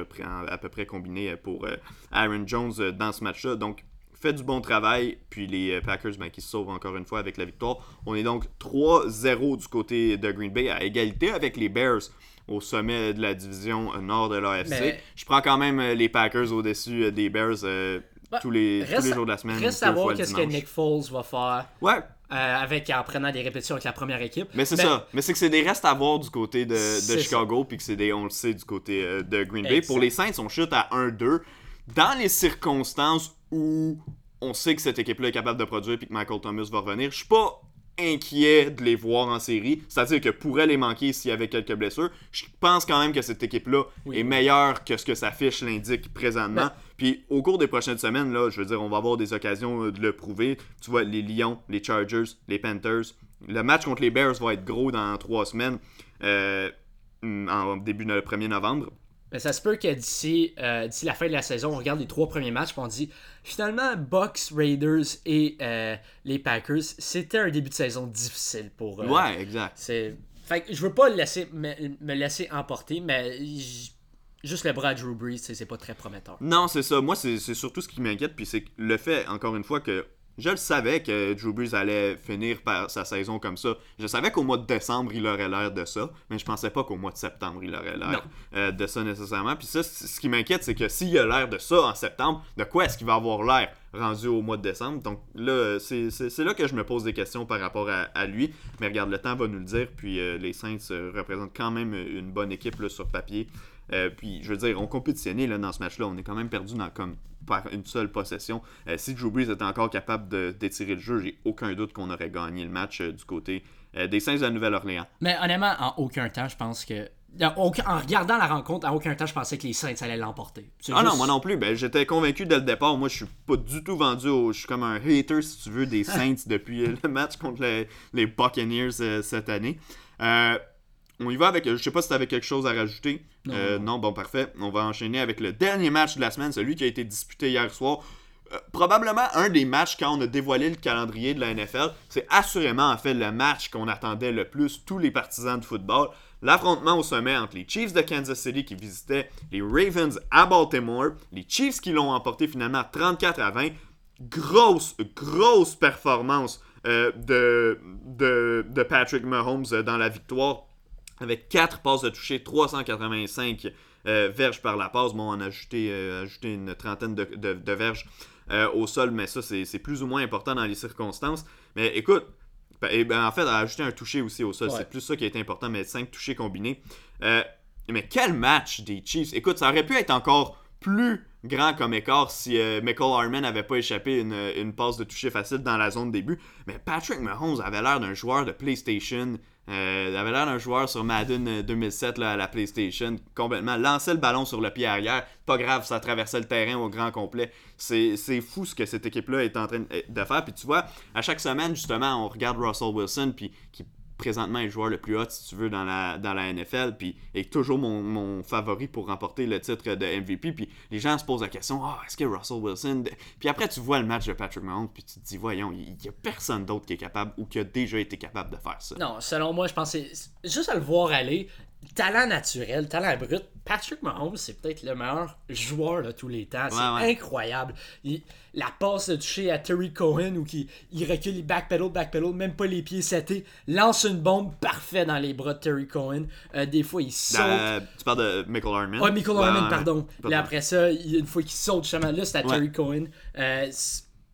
à peu près combiné pour euh, Aaron Jones dans ce match-là. Donc, fait du bon travail. Puis les Packers ben, qui se sauvent encore une fois avec la victoire. On est donc 3-0 du côté de Green Bay à égalité avec les Bears au sommet de la division nord de l'AFC. Mais- Je prends quand même euh, les Packers au-dessus euh, des Bears euh, Bah, tous, les, tous Reste, les jours de la semaine. reste à voir qu'est-ce que. Nick Foles va faire Ouais, euh, avec, en prenant des répétitions avec la première équipe. mais c'est ça. Mais c'est que c'est des restes à voir du côté de, Chicago, puis que c'est des, on le sait, du côté euh, de Green Bay. Exact. Pour les Saints, on chute à 1-2. Dans les circonstances où on sait que cette équipe-là est capable de produire, puis que Michael Thomas va revenir, je suis pas inquiet de les voir en série. C'est-à-dire que pourrait les manquer s'il y avait quelques blessures. Je pense quand même que cette équipe-là Oui. est meilleure que ce que sa fiche l'indique présentement. Ben- Puis au cours des prochaines semaines, là, je veux dire, on va avoir des occasions euh, de le prouver. Tu vois, les Lions, les Chargers, les Panthers. Le match contre les Bears va être gros dans trois semaines, euh, en début de 1er novembre. Mais ça se peut que d'ici euh, d'ici la fin de la saison, on regarde les trois premiers matchs et on dit finalement Bucks, Raiders et euh, les Packers, c'était un début de saison difficile pour eux. Ouais, exact. C'est fait que je veux pas laisser me, me laisser emporter, mais j- juste le bras de Drew Brees, c'est c'est pas très prometteur. Non, c'est ça. Moi, c'est c'est surtout ce qui m'inquiète. Puis c'est le fait, encore une fois, que je le savais que Drew Brees allait finir par sa saison comme ça. Je savais qu'au mois de décembre, il aurait l'air de ça. Mais je pensais pas qu'au mois de septembre, il aurait l'air euh, de ça nécessairement. Puis ça, ce qui m'inquiète, c'est que s'il a l'air de ça en septembre, de quoi est-ce qu'il va avoir l'air rendu au mois de décembre? Donc là, c'est là que je me pose des questions par rapport à, à lui. Mais regarde, le temps va nous le dire. Puis euh, les Saints euh, représentent quand même une bonne équipe là, sur papier. Euh, puis, je veux dire, on compétitionnait là, dans ce match-là. On est quand même perdu dans, comme, par une seule possession. Euh, si Drew Brees était encore capable d'étirer le jeu, j'ai aucun doute qu'on aurait gagné le match euh, du côté des Saints de la Nouvelle-Orléans. Mais honnêtement, en aucun temps, je pense que. En, regardant la rencontre, en aucun temps, je pensais que les Saints allaient l'emporter. Ah non, moi non plus. Ben, J'étais convaincu dès le départ. Moi, je suis pas du tout vendu au. Je suis comme un hater, si tu veux, des [LAUGHS] Saints depuis le match contre les, les Buccaneers euh, cette année. Euh, on y va avec. Je sais pas si tu avais quelque chose à rajouter. Non. Euh, non, bon, parfait. On va enchaîner avec le dernier match de la semaine, celui qui a été disputé hier soir. Euh, probablement un des matchs quand on a dévoilé le calendrier de la NFL. C'est assurément en fait le match qu'on attendait le plus, tous les partisans de football. L'affrontement au sommet entre les Chiefs de Kansas City qui visitaient les Ravens à Baltimore. Les Chiefs qui l'ont emporté finalement 34 à 20. Grosse, grosse performance euh, de, de, de Patrick Mahomes dans la victoire avec 4 passes de toucher, 385 euh, verges par la passe. Bon, on a ajouté, euh, ajouté une trentaine de, de- de verges euh, au sol, mais ça, c'est plus ou moins important dans les circonstances. Mais écoute, ben, eh ben, en fait, a ajouté un toucher aussi au sol. Ouais. C'est plus ça qui a été important, mais 5 touchés combinés. Euh, mais quel match des Chiefs! Écoute, ça aurait pu être encore plus grand comme écart si euh, Michael Harmon n'avait pas échappé une, une passe de toucher facile dans la zone début. Mais Patrick Mahomes avait l'air d'un joueur de PlayStation. Euh, il avait l'air d'un joueur sur Madden euh, 2007 là, à la PlayStation. Complètement. Lançait le ballon sur le pied arrière. Pas grave, ça traversait le terrain au grand complet. C'est fou ce que cette équipe-là est en train de faire. Puis tu vois, à chaque semaine, justement, on regarde Russell Wilson, puis qui présentement est le joueur le plus hot, si tu veux, dans la, dans la NFL, puis est toujours mon, favori pour remporter le titre de MVP. Puis les gens se posent la question, ah, est-ce que Russell Wilson... Puis après, tu vois le match de Patrick Mahomes, puis tu te dis, voyons, il n'y a personne d'autre qui est capable ou qui a déjà été capable de faire ça. Non, selon moi, je pense juste à le voir aller. Talent naturel, talent brut. Patrick Mahomes, c'est peut-être le meilleur joueur de tous les temps. C'est Ouais, ouais. incroyable. Il- la passe de toucher à Terry Cohen où qui, il recule, il backpedal, backpedal, même pas les pieds setés, lance une bombe parfait dans les bras de Terry Cohen. Euh, des fois, il saute. Euh, tu parles de Michael Harmon? Ah, Michael Ouais, Harmon, ouais, pardon. ouais. Là, après ça, il- une fois qu'il saute, justement, là, c'est à Ouais. Terry Cohen. Euh,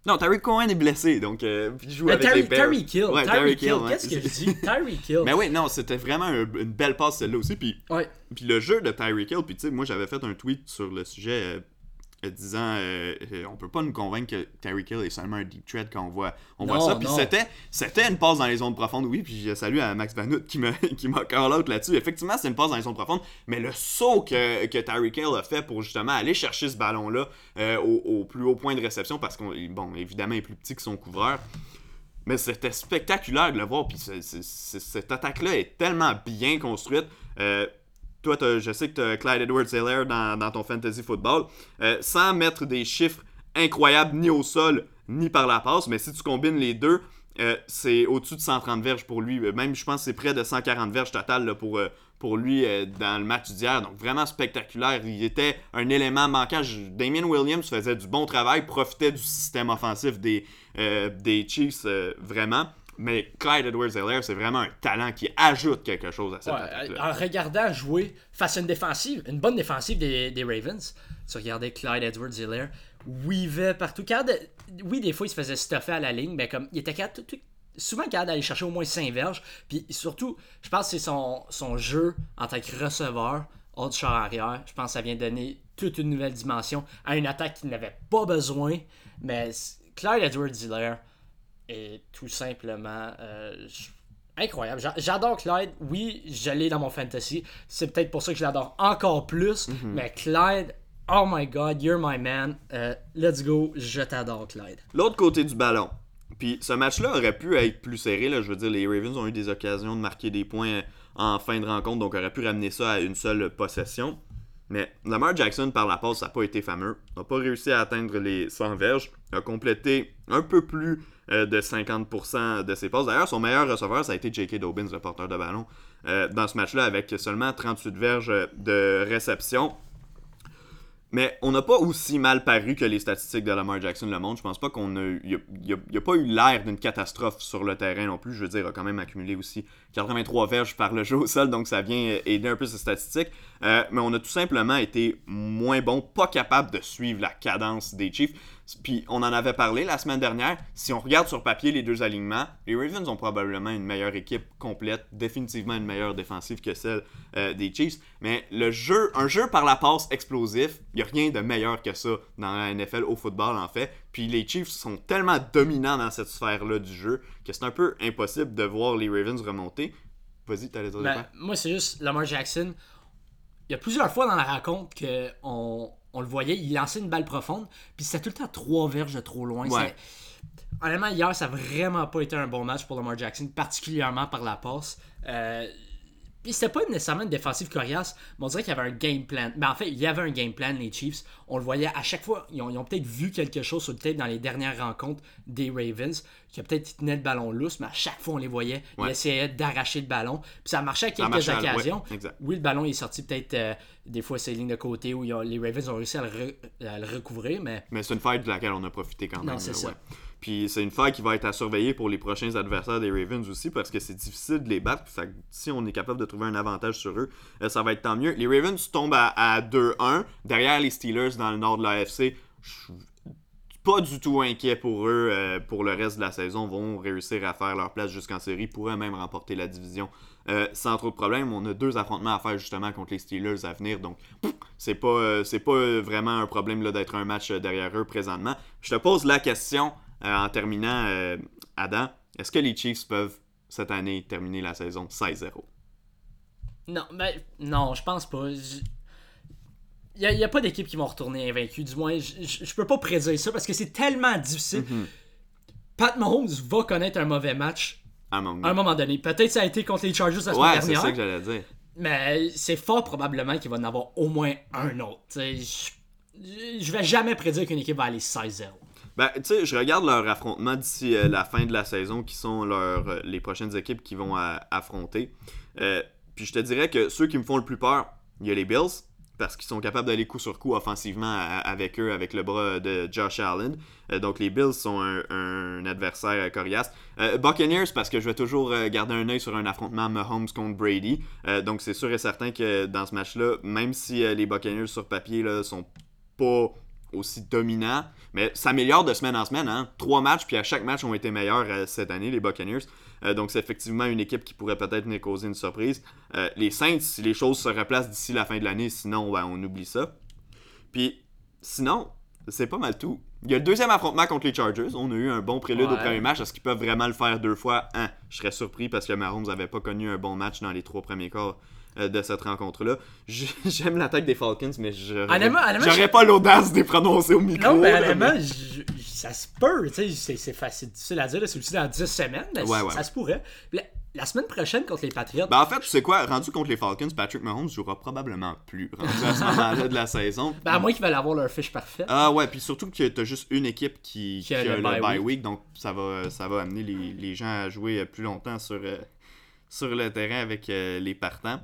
Non, Terry Cohen est blessé, donc euh, il joue Mais avec Terry, les Bears. Terry Kill. Ouais, Terry Kill. ouais. Qu'est-ce que je dis? [LAUGHS] Terry Kill. Mais oui, non, c'était vraiment un- une belle passe celle-là aussi. Puis Ouais. Puis le jeu de Tyreek Hill, puis tu sais, moi j'avais fait un tweet sur le sujet euh, disant euh, euh, on peut pas nous convaincre que Tyreek Hill est seulement un deep thread quand on voit, on voit ça. Puis c'était, c'était une passe dans les zones profondes, oui. Puis je salue à Max Vanout qui m'a, [LAUGHS] qui call out là-dessus. Effectivement, c'est une passe dans les zones profondes, mais le saut que, que Tyreek Hill a fait pour justement aller chercher ce ballon-là euh, au, au plus haut point de réception, parce qu'on, bon, évidemment, il est plus petit que son couvreur. Mais c'était spectaculaire de le voir. Puis cette attaque-là est tellement bien construite. Euh, toi, je sais que tu as Clyde Edwards-Helaire dans, dans ton fantasy football. Euh, sans mettre des chiffres incroyables ni au sol ni par la passe, mais si tu combines les deux, euh, c'est au-dessus de 130 verges pour lui. Même, je pense que c'est près de 140 verges total là, pour, euh, pour lui dans le match d'hier. Donc vraiment spectaculaire. Il était un élément manquant. Damien Williams faisait du bon travail, profitait du système offensif des, des Chiefs vraiment. Mais Clyde Edwards-Helaire, c'est vraiment un talent qui ajoute quelque chose à cette Ouais, attaque-là. en regardant jouer face à une défensive, une bonne défensive des, des Ravens, tu regardais Clyde Edwards-Helaire, weavait partout. Quand oui, des fois, il se faisait stuffer à la ligne, mais comme il était capable, souvent capable d'aller chercher au moins 5 verges. Puis surtout, je pense que c'est son, son jeu en tant que receveur, hors du char arrière. Je pense que ça vient donner toute une nouvelle dimension à une attaque qui n'avait pas besoin. Mais Clyde Edwards-Helaire est tout simplement euh, incroyable. J'a- J'adore Clyde. Oui, je l'ai dans mon fantasy. C'est peut-être pour ça que je l'adore encore plus. Mais Clyde, oh my god, you're my man. Euh, let's go, je t'adore, Clyde. L'autre côté du ballon. Puis ce match-là aurait pu être plus serré. Là. Je veux dire, les Ravens ont eu des occasions de marquer des points en fin de rencontre, donc aurait pu ramener ça à une seule possession. Mais Lamar Jackson, par la passe, ça n'a pas été fameux. n'a pas réussi à atteindre les 100 verges. a complété un peu plus euh, de 50% de ses passes. D'ailleurs, son meilleur receveur, ça a été J.K. Dobbins, le porteur de ballon, euh, dans ce match-là, avec seulement 38 verges de réception. Mais on n'a pas aussi mal paru que les statistiques de Lamar Jackson le montrent. Je pense pas qu'on a. N'y a, pas eu l'air d'une catastrophe sur le terrain non plus. Je veux dire, il a quand même accumulé aussi 83 verges par le jeu au sol, donc ça vient aider un peu ses statistiques. Euh, mais on a tout simplement été moins bon, pas capable de suivre la cadence des Chiefs. Puis on en avait parlé la semaine dernière. Si on regarde sur papier les deux alignements, les Ravens ont probablement une meilleure équipe complète, définitivement une meilleure défensive que celle euh, des Chiefs. Mais le jeu, un jeu par la passe explosif, il n'y a rien de meilleur que ça dans la NFL au football en fait. Puis les Chiefs sont tellement dominants dans cette sphère-là du jeu que c'est un peu impossible de voir les Ravens remonter. Vas-y, Ben, moi, c'est juste Lamar Jackson. Il y a plusieurs fois dans la rencontre que on, le voyait, il lançait une balle profonde, puis c'était tout le temps trois verges de trop loin. Ouais. Honnêtement, hier, ça n'a vraiment pas été un bon match pour Lamar Jackson, particulièrement par la passe. Euh, puis c'était pas nécessairement une défensive coriace, mais on dirait qu'il y avait un game plan. Mais en fait, il y avait un game plan, les Chiefs. On le voyait à chaque fois. Ils ont, ils ont peut-être vu quelque chose sur le tape dans les dernières rencontres des Ravens, qui a peut-être ils tenaient le ballon lousse, mais à chaque fois, on les voyait. Ils essayaient d'arracher le ballon. Puis ça marchait à quelques marchait à- ouais, occasions. Oui, le ballon est sorti peut-être euh, des fois ces lignes de côté où ils ont- les Ravens ont réussi à le, re- à le recouvrir, mais Mais c'est une faille de laquelle on a profité quand même. Non, c'est ça. ouais. Puis c'est une faille qui va être à surveiller pour les prochains adversaires des Ravens aussi parce que c'est difficile de les battre. Si on est capable de trouver un avantage sur eux, euh, ça va être tant mieux. Les Ravens tombent à, à 2-1 derrière les Steelers dans le nord de l'AFC. Je suis pas du tout inquiet pour eux euh, pour le reste de la saison. Vont réussir à faire leur place jusqu'en série, pourraient même remporter la division euh, sans trop de problèmes. On a deux affrontements à faire justement contre les Steelers à venir, donc c'est pas pas vraiment un problème d'être un match derrière eux présentement. Je te pose la question en terminant, euh, Adam. Est-ce que les Chiefs peuvent cette année terminer la saison 16-0 non, ben, non, je pense pas. Il n'y a, pas d'équipe qui vont retourner invaincue. Du moins, je, peux pas prédire ça parce que c'est tellement difficile. Pat Mahomes va connaître un mauvais match à un moment donné. Peut-être ça a été contre les Chargers la semaine Ouais, c'est dernière. ça que j'allais dire. Mais c'est fort probablement qu'il va en avoir au moins un autre. Je, je vais jamais prédire qu'une équipe va aller 16-0. Ben, tu sais, je regarde leur affrontement d'ici euh, la fin de la saison, qui sont leurs, euh, les prochaines équipes qui vont à- affronter. Euh, puis je te dirais que ceux qui me font le plus peur, il y a les Bills, parce qu'ils sont capables d'aller coup sur coup offensivement avec eux, avec le bras de Josh Allen. Euh, donc les Bills sont un, adversaire euh, coriace. Euh, Buccaneers, parce que je vais toujours euh, garder un œil sur un affrontement Mahomes contre Brady. Euh, donc c'est sûr et certain que dans ce match-là, même si euh, les Buccaneers sur papier là, sont pas aussi dominants, mais ça améliore de semaine en semaine. Hein? Trois matchs, puis à chaque match ont été meilleurs euh, cette année, les Buccaneers. Euh, donc c'est effectivement une équipe qui pourrait peut-être nous causer une surprise. Euh, les Saints, si les choses se replacent d'ici la fin de l'année, sinon ben, on oublie ça. Puis sinon, c'est pas mal tout. Il y a le deuxième affrontement contre les Chargers. On a eu un bon prélude au premier match. Est-ce qu'ils peuvent vraiment le faire deux fois? Hein, Je serais surpris parce que Mahomes n'avait pas connu un bon match dans les trois premiers quarts de cette rencontre-là. [LAUGHS] J'aime l'attaque des Falcons, mais j'aurais honnêtement, j'aurais je- pas l'audace de les prononcer au micro. Non, mais honnêtement, je- je- ça se peut. C'est facile difficile à dire. C'est aussi dans 10 semaines. mais Ouais, ça- ouais. Ça se pourrait. La, la semaine prochaine contre les Patriots, Ben, en fait, tu sais quoi, rendu contre les Falcons, Patrick Mahomes jouera probablement plus rendu à ce [LAUGHS] moment-là de la saison. ben, à moins qu'ils veulent avoir leur fiche parfaite. Ah ouais, puis surtout que t'as juste une équipe qui, Qui a le bye week. week, donc ça va, ça va amener les, les gens à jouer euh, plus longtemps sur, euh, sur le terrain avec euh, les partants.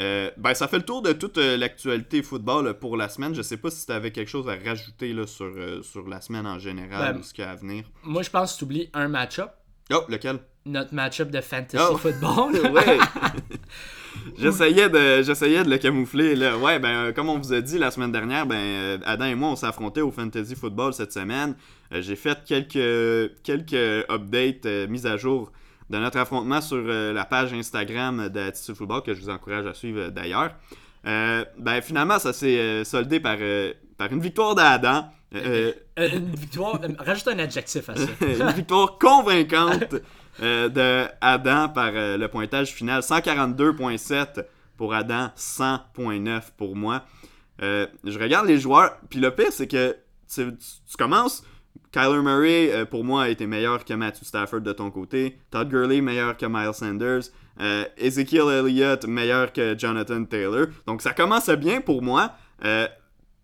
Euh, ben, ça fait le tour de toute euh, l'actualité football pour la semaine. Je sais pas si tu avais quelque chose à rajouter là, sur, sur la semaine en général Ben, ou ce qu'il y a à venir. Moi, je pense que tu oublies un match-up. Oh, lequel? Notre match-up de fantasy Oh. [LAUGHS] football. ouais. [LAUGHS] J'essayais de, j'essayais de le camoufler. Là. Ouais, ben, comme on vous a dit la semaine dernière, ben, Adam et moi, on s'est affrontés au Fantasy Football cette semaine. J'ai fait quelques, quelques updates, mises à jour de notre affrontement sur euh, la page Instagram d'Attitude Football, que je vous encourage à suivre euh, d'ailleurs. Euh, ben, finalement, ça s'est soldé par, par une victoire d'Adam. Euh, Euh, une victoire. Rajoute un adjectif à ça. [LAUGHS] une victoire convaincante euh, de Adam par le pointage final 142.7 pour Adam, 100.9 pour moi. Je regarde les joueurs, puis le pire c'est que tu, tu- tu commences. Kyler Murray, euh, pour moi, a été meilleur que Matthew Stafford de ton côté. Todd Gurley, meilleur que Miles Sanders. Euh, Ezekiel Elliott, meilleur que Jonathan Taylor. Donc ça commence bien pour moi. Euh,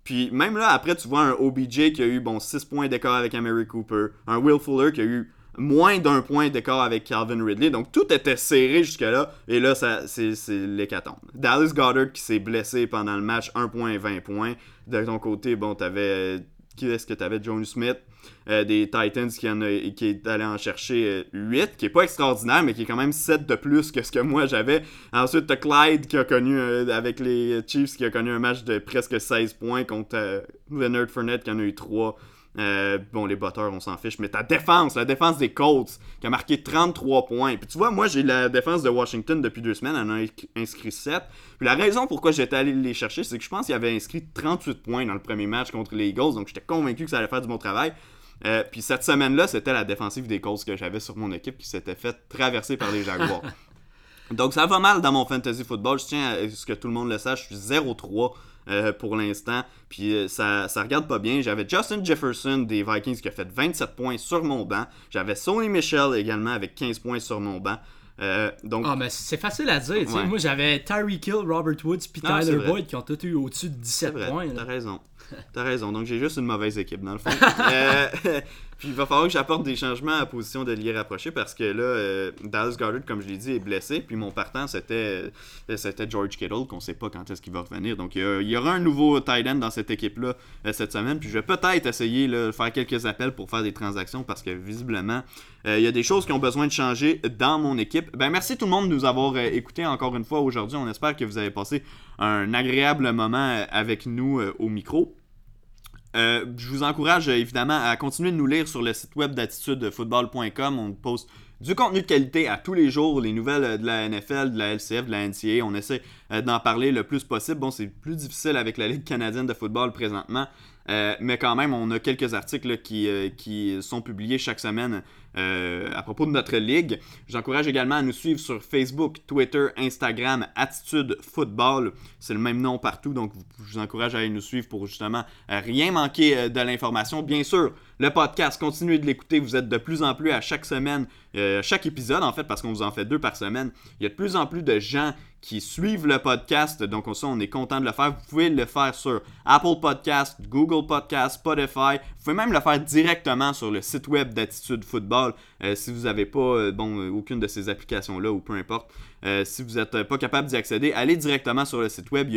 puis même là, après, tu vois un OBJ qui a eu bon 6 points d'écart avec Amari Cooper, un Will Fuller qui a eu moins d'un point d'écart avec Calvin Ridley. Donc tout était serré jusque-là. Et là, ça, c'est, l'hécatombe. Dallas Goddard qui s'est blessé pendant le match, 1 point 20 points. De ton côté, bon, t'avais. Euh, est-ce que t'avais Joe Smith euh, des Titans qui, en a- qui est allé en chercher euh, 8, qui est pas extraordinaire, mais qui est quand même 7 de plus que ce que moi j'avais. Ensuite, t'as Clyde qui a connu, euh, avec les Chiefs, qui a connu un match de presque 16 points contre euh, Leonard Fournette qui en a eu 3. Euh, bon, les batteurs, on s'en fiche, mais ta défense, la défense des Colts, qui a marqué 33 points. Puis tu vois, moi, j'ai la défense de Washington depuis deux semaines, elle en a inscrit- inscrit 7. Puis la raison pourquoi j'étais allé les chercher, c'est que je pense qu'il avait inscrit 38 points dans le premier match contre les Eagles, donc j'étais convaincu que ça allait faire du bon travail. Euh, puis cette semaine-là, c'était la défensive des Colts que j'avais sur mon équipe qui s'était fait traverser par les Jaguars. [LAUGHS] Donc ça va mal dans mon fantasy football. Je tiens à ce que tout le monde le sache. Je suis 0-3 euh, pour l'instant. Puis euh, ça, ça regarde pas bien. J'avais Justin Jefferson des Vikings qui a fait 27 points sur mon banc. J'avais Sony Michel également avec 15 points sur mon banc. Euh, donc Ah, mais c'est facile à dire. Ouais. Moi, j'avais Tyreek Hill, Robert Woods, puis Tyler. Boyd qui ont tous eu au-dessus de c'est 17 vrai, points. t'as raison. T'as raison. Donc j'ai juste une mauvaise équipe dans le fond. [LAUGHS] Euh, puis il va falloir que j'apporte des changements à la position de lier rapproché parce que là, euh, Dallas Goddard, comme je l'ai dit, est blessé. Puis mon partant, c'était euh, c'était George Kittle, qu'on sait pas quand est-ce qu'il va revenir. Donc il y, aura un nouveau tight end dans cette équipe-là euh, cette semaine. Puis je vais peut-être essayer de faire quelques appels pour faire des transactions parce que visiblement, euh, il y a des choses qui ont besoin de changer dans mon équipe. Ben merci tout le monde de nous avoir écoutés encore une fois aujourd'hui. On espère que vous avez passé un agréable moment avec nous au micro. Euh, je vous encourage euh, évidemment à continuer de nous lire sur le site web d'attitudefootball.com. On poste du contenu de qualité à tous les jours, les nouvelles euh, de la NFL, de la LCF, de la NCA. On essaie d'en parler le plus possible. Bon, c'est plus difficile avec la Ligue canadienne de football présentement, euh, mais quand même, on a quelques articles euh, qui sont publiés chaque semaine euh, à propos de notre ligue. J'encourage également à nous suivre sur Facebook, Twitter, Instagram, Attitude Football. C'est le même nom partout, donc je vous encourage à aller nous suivre pour justement rien manquer de l'information. Bien sûr, le podcast, continuez de l'écouter. Vous êtes de plus en plus à chaque semaine, chaque épisode en fait, parce qu'on vous en fait deux par semaine. Il y a de plus en plus de gens qui suivent le podcast, donc ça, on est content de le faire. Vous pouvez le faire sur Apple Podcast, Google Podcast, Spotify. Vous pouvez même le faire directement sur le site web d'Attitude Football euh, si vous n'avez pas euh, bon, euh, aucune de ces applications-là ou peu importe. Si vous n'êtes pas capable d'y accéder, allez directement sur le site web.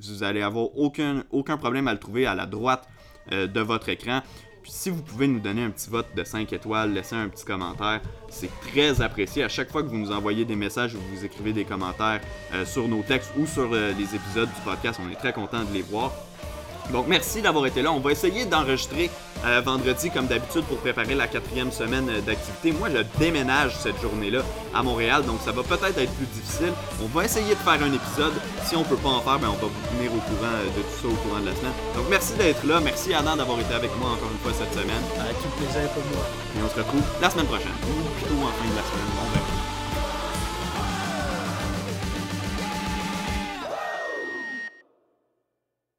Vous allez avoir aucun, aucun problème à le trouver à la droite de votre écran. Si vous pouvez nous donner un petit vote de 5 étoiles, laisser un petit commentaire, c'est très apprécié. À chaque fois que vous nous envoyez des messages ou vous écrivez des commentaires euh, sur nos textes ou sur euh, les épisodes du podcast, on est très content de les voir. Donc merci d'avoir été là. On va essayer d'enregistrer euh, vendredi comme d'habitude pour préparer la quatrième semaine euh, d'activité. Moi, je déménage cette journée-là à Montréal, donc ça va peut-être être plus difficile. On va essayer de faire un épisode. Si on peut pas en faire, ben, on va vous tenir au courant euh, de tout ça au courant de la semaine. Donc merci d'être là. Merci Adam d'avoir été avec moi encore une fois cette semaine. Ah, tout le plaisir pour moi. Et on se retrouve la semaine prochaine. Ou plutôt en fin de la semaine. Bon, ben,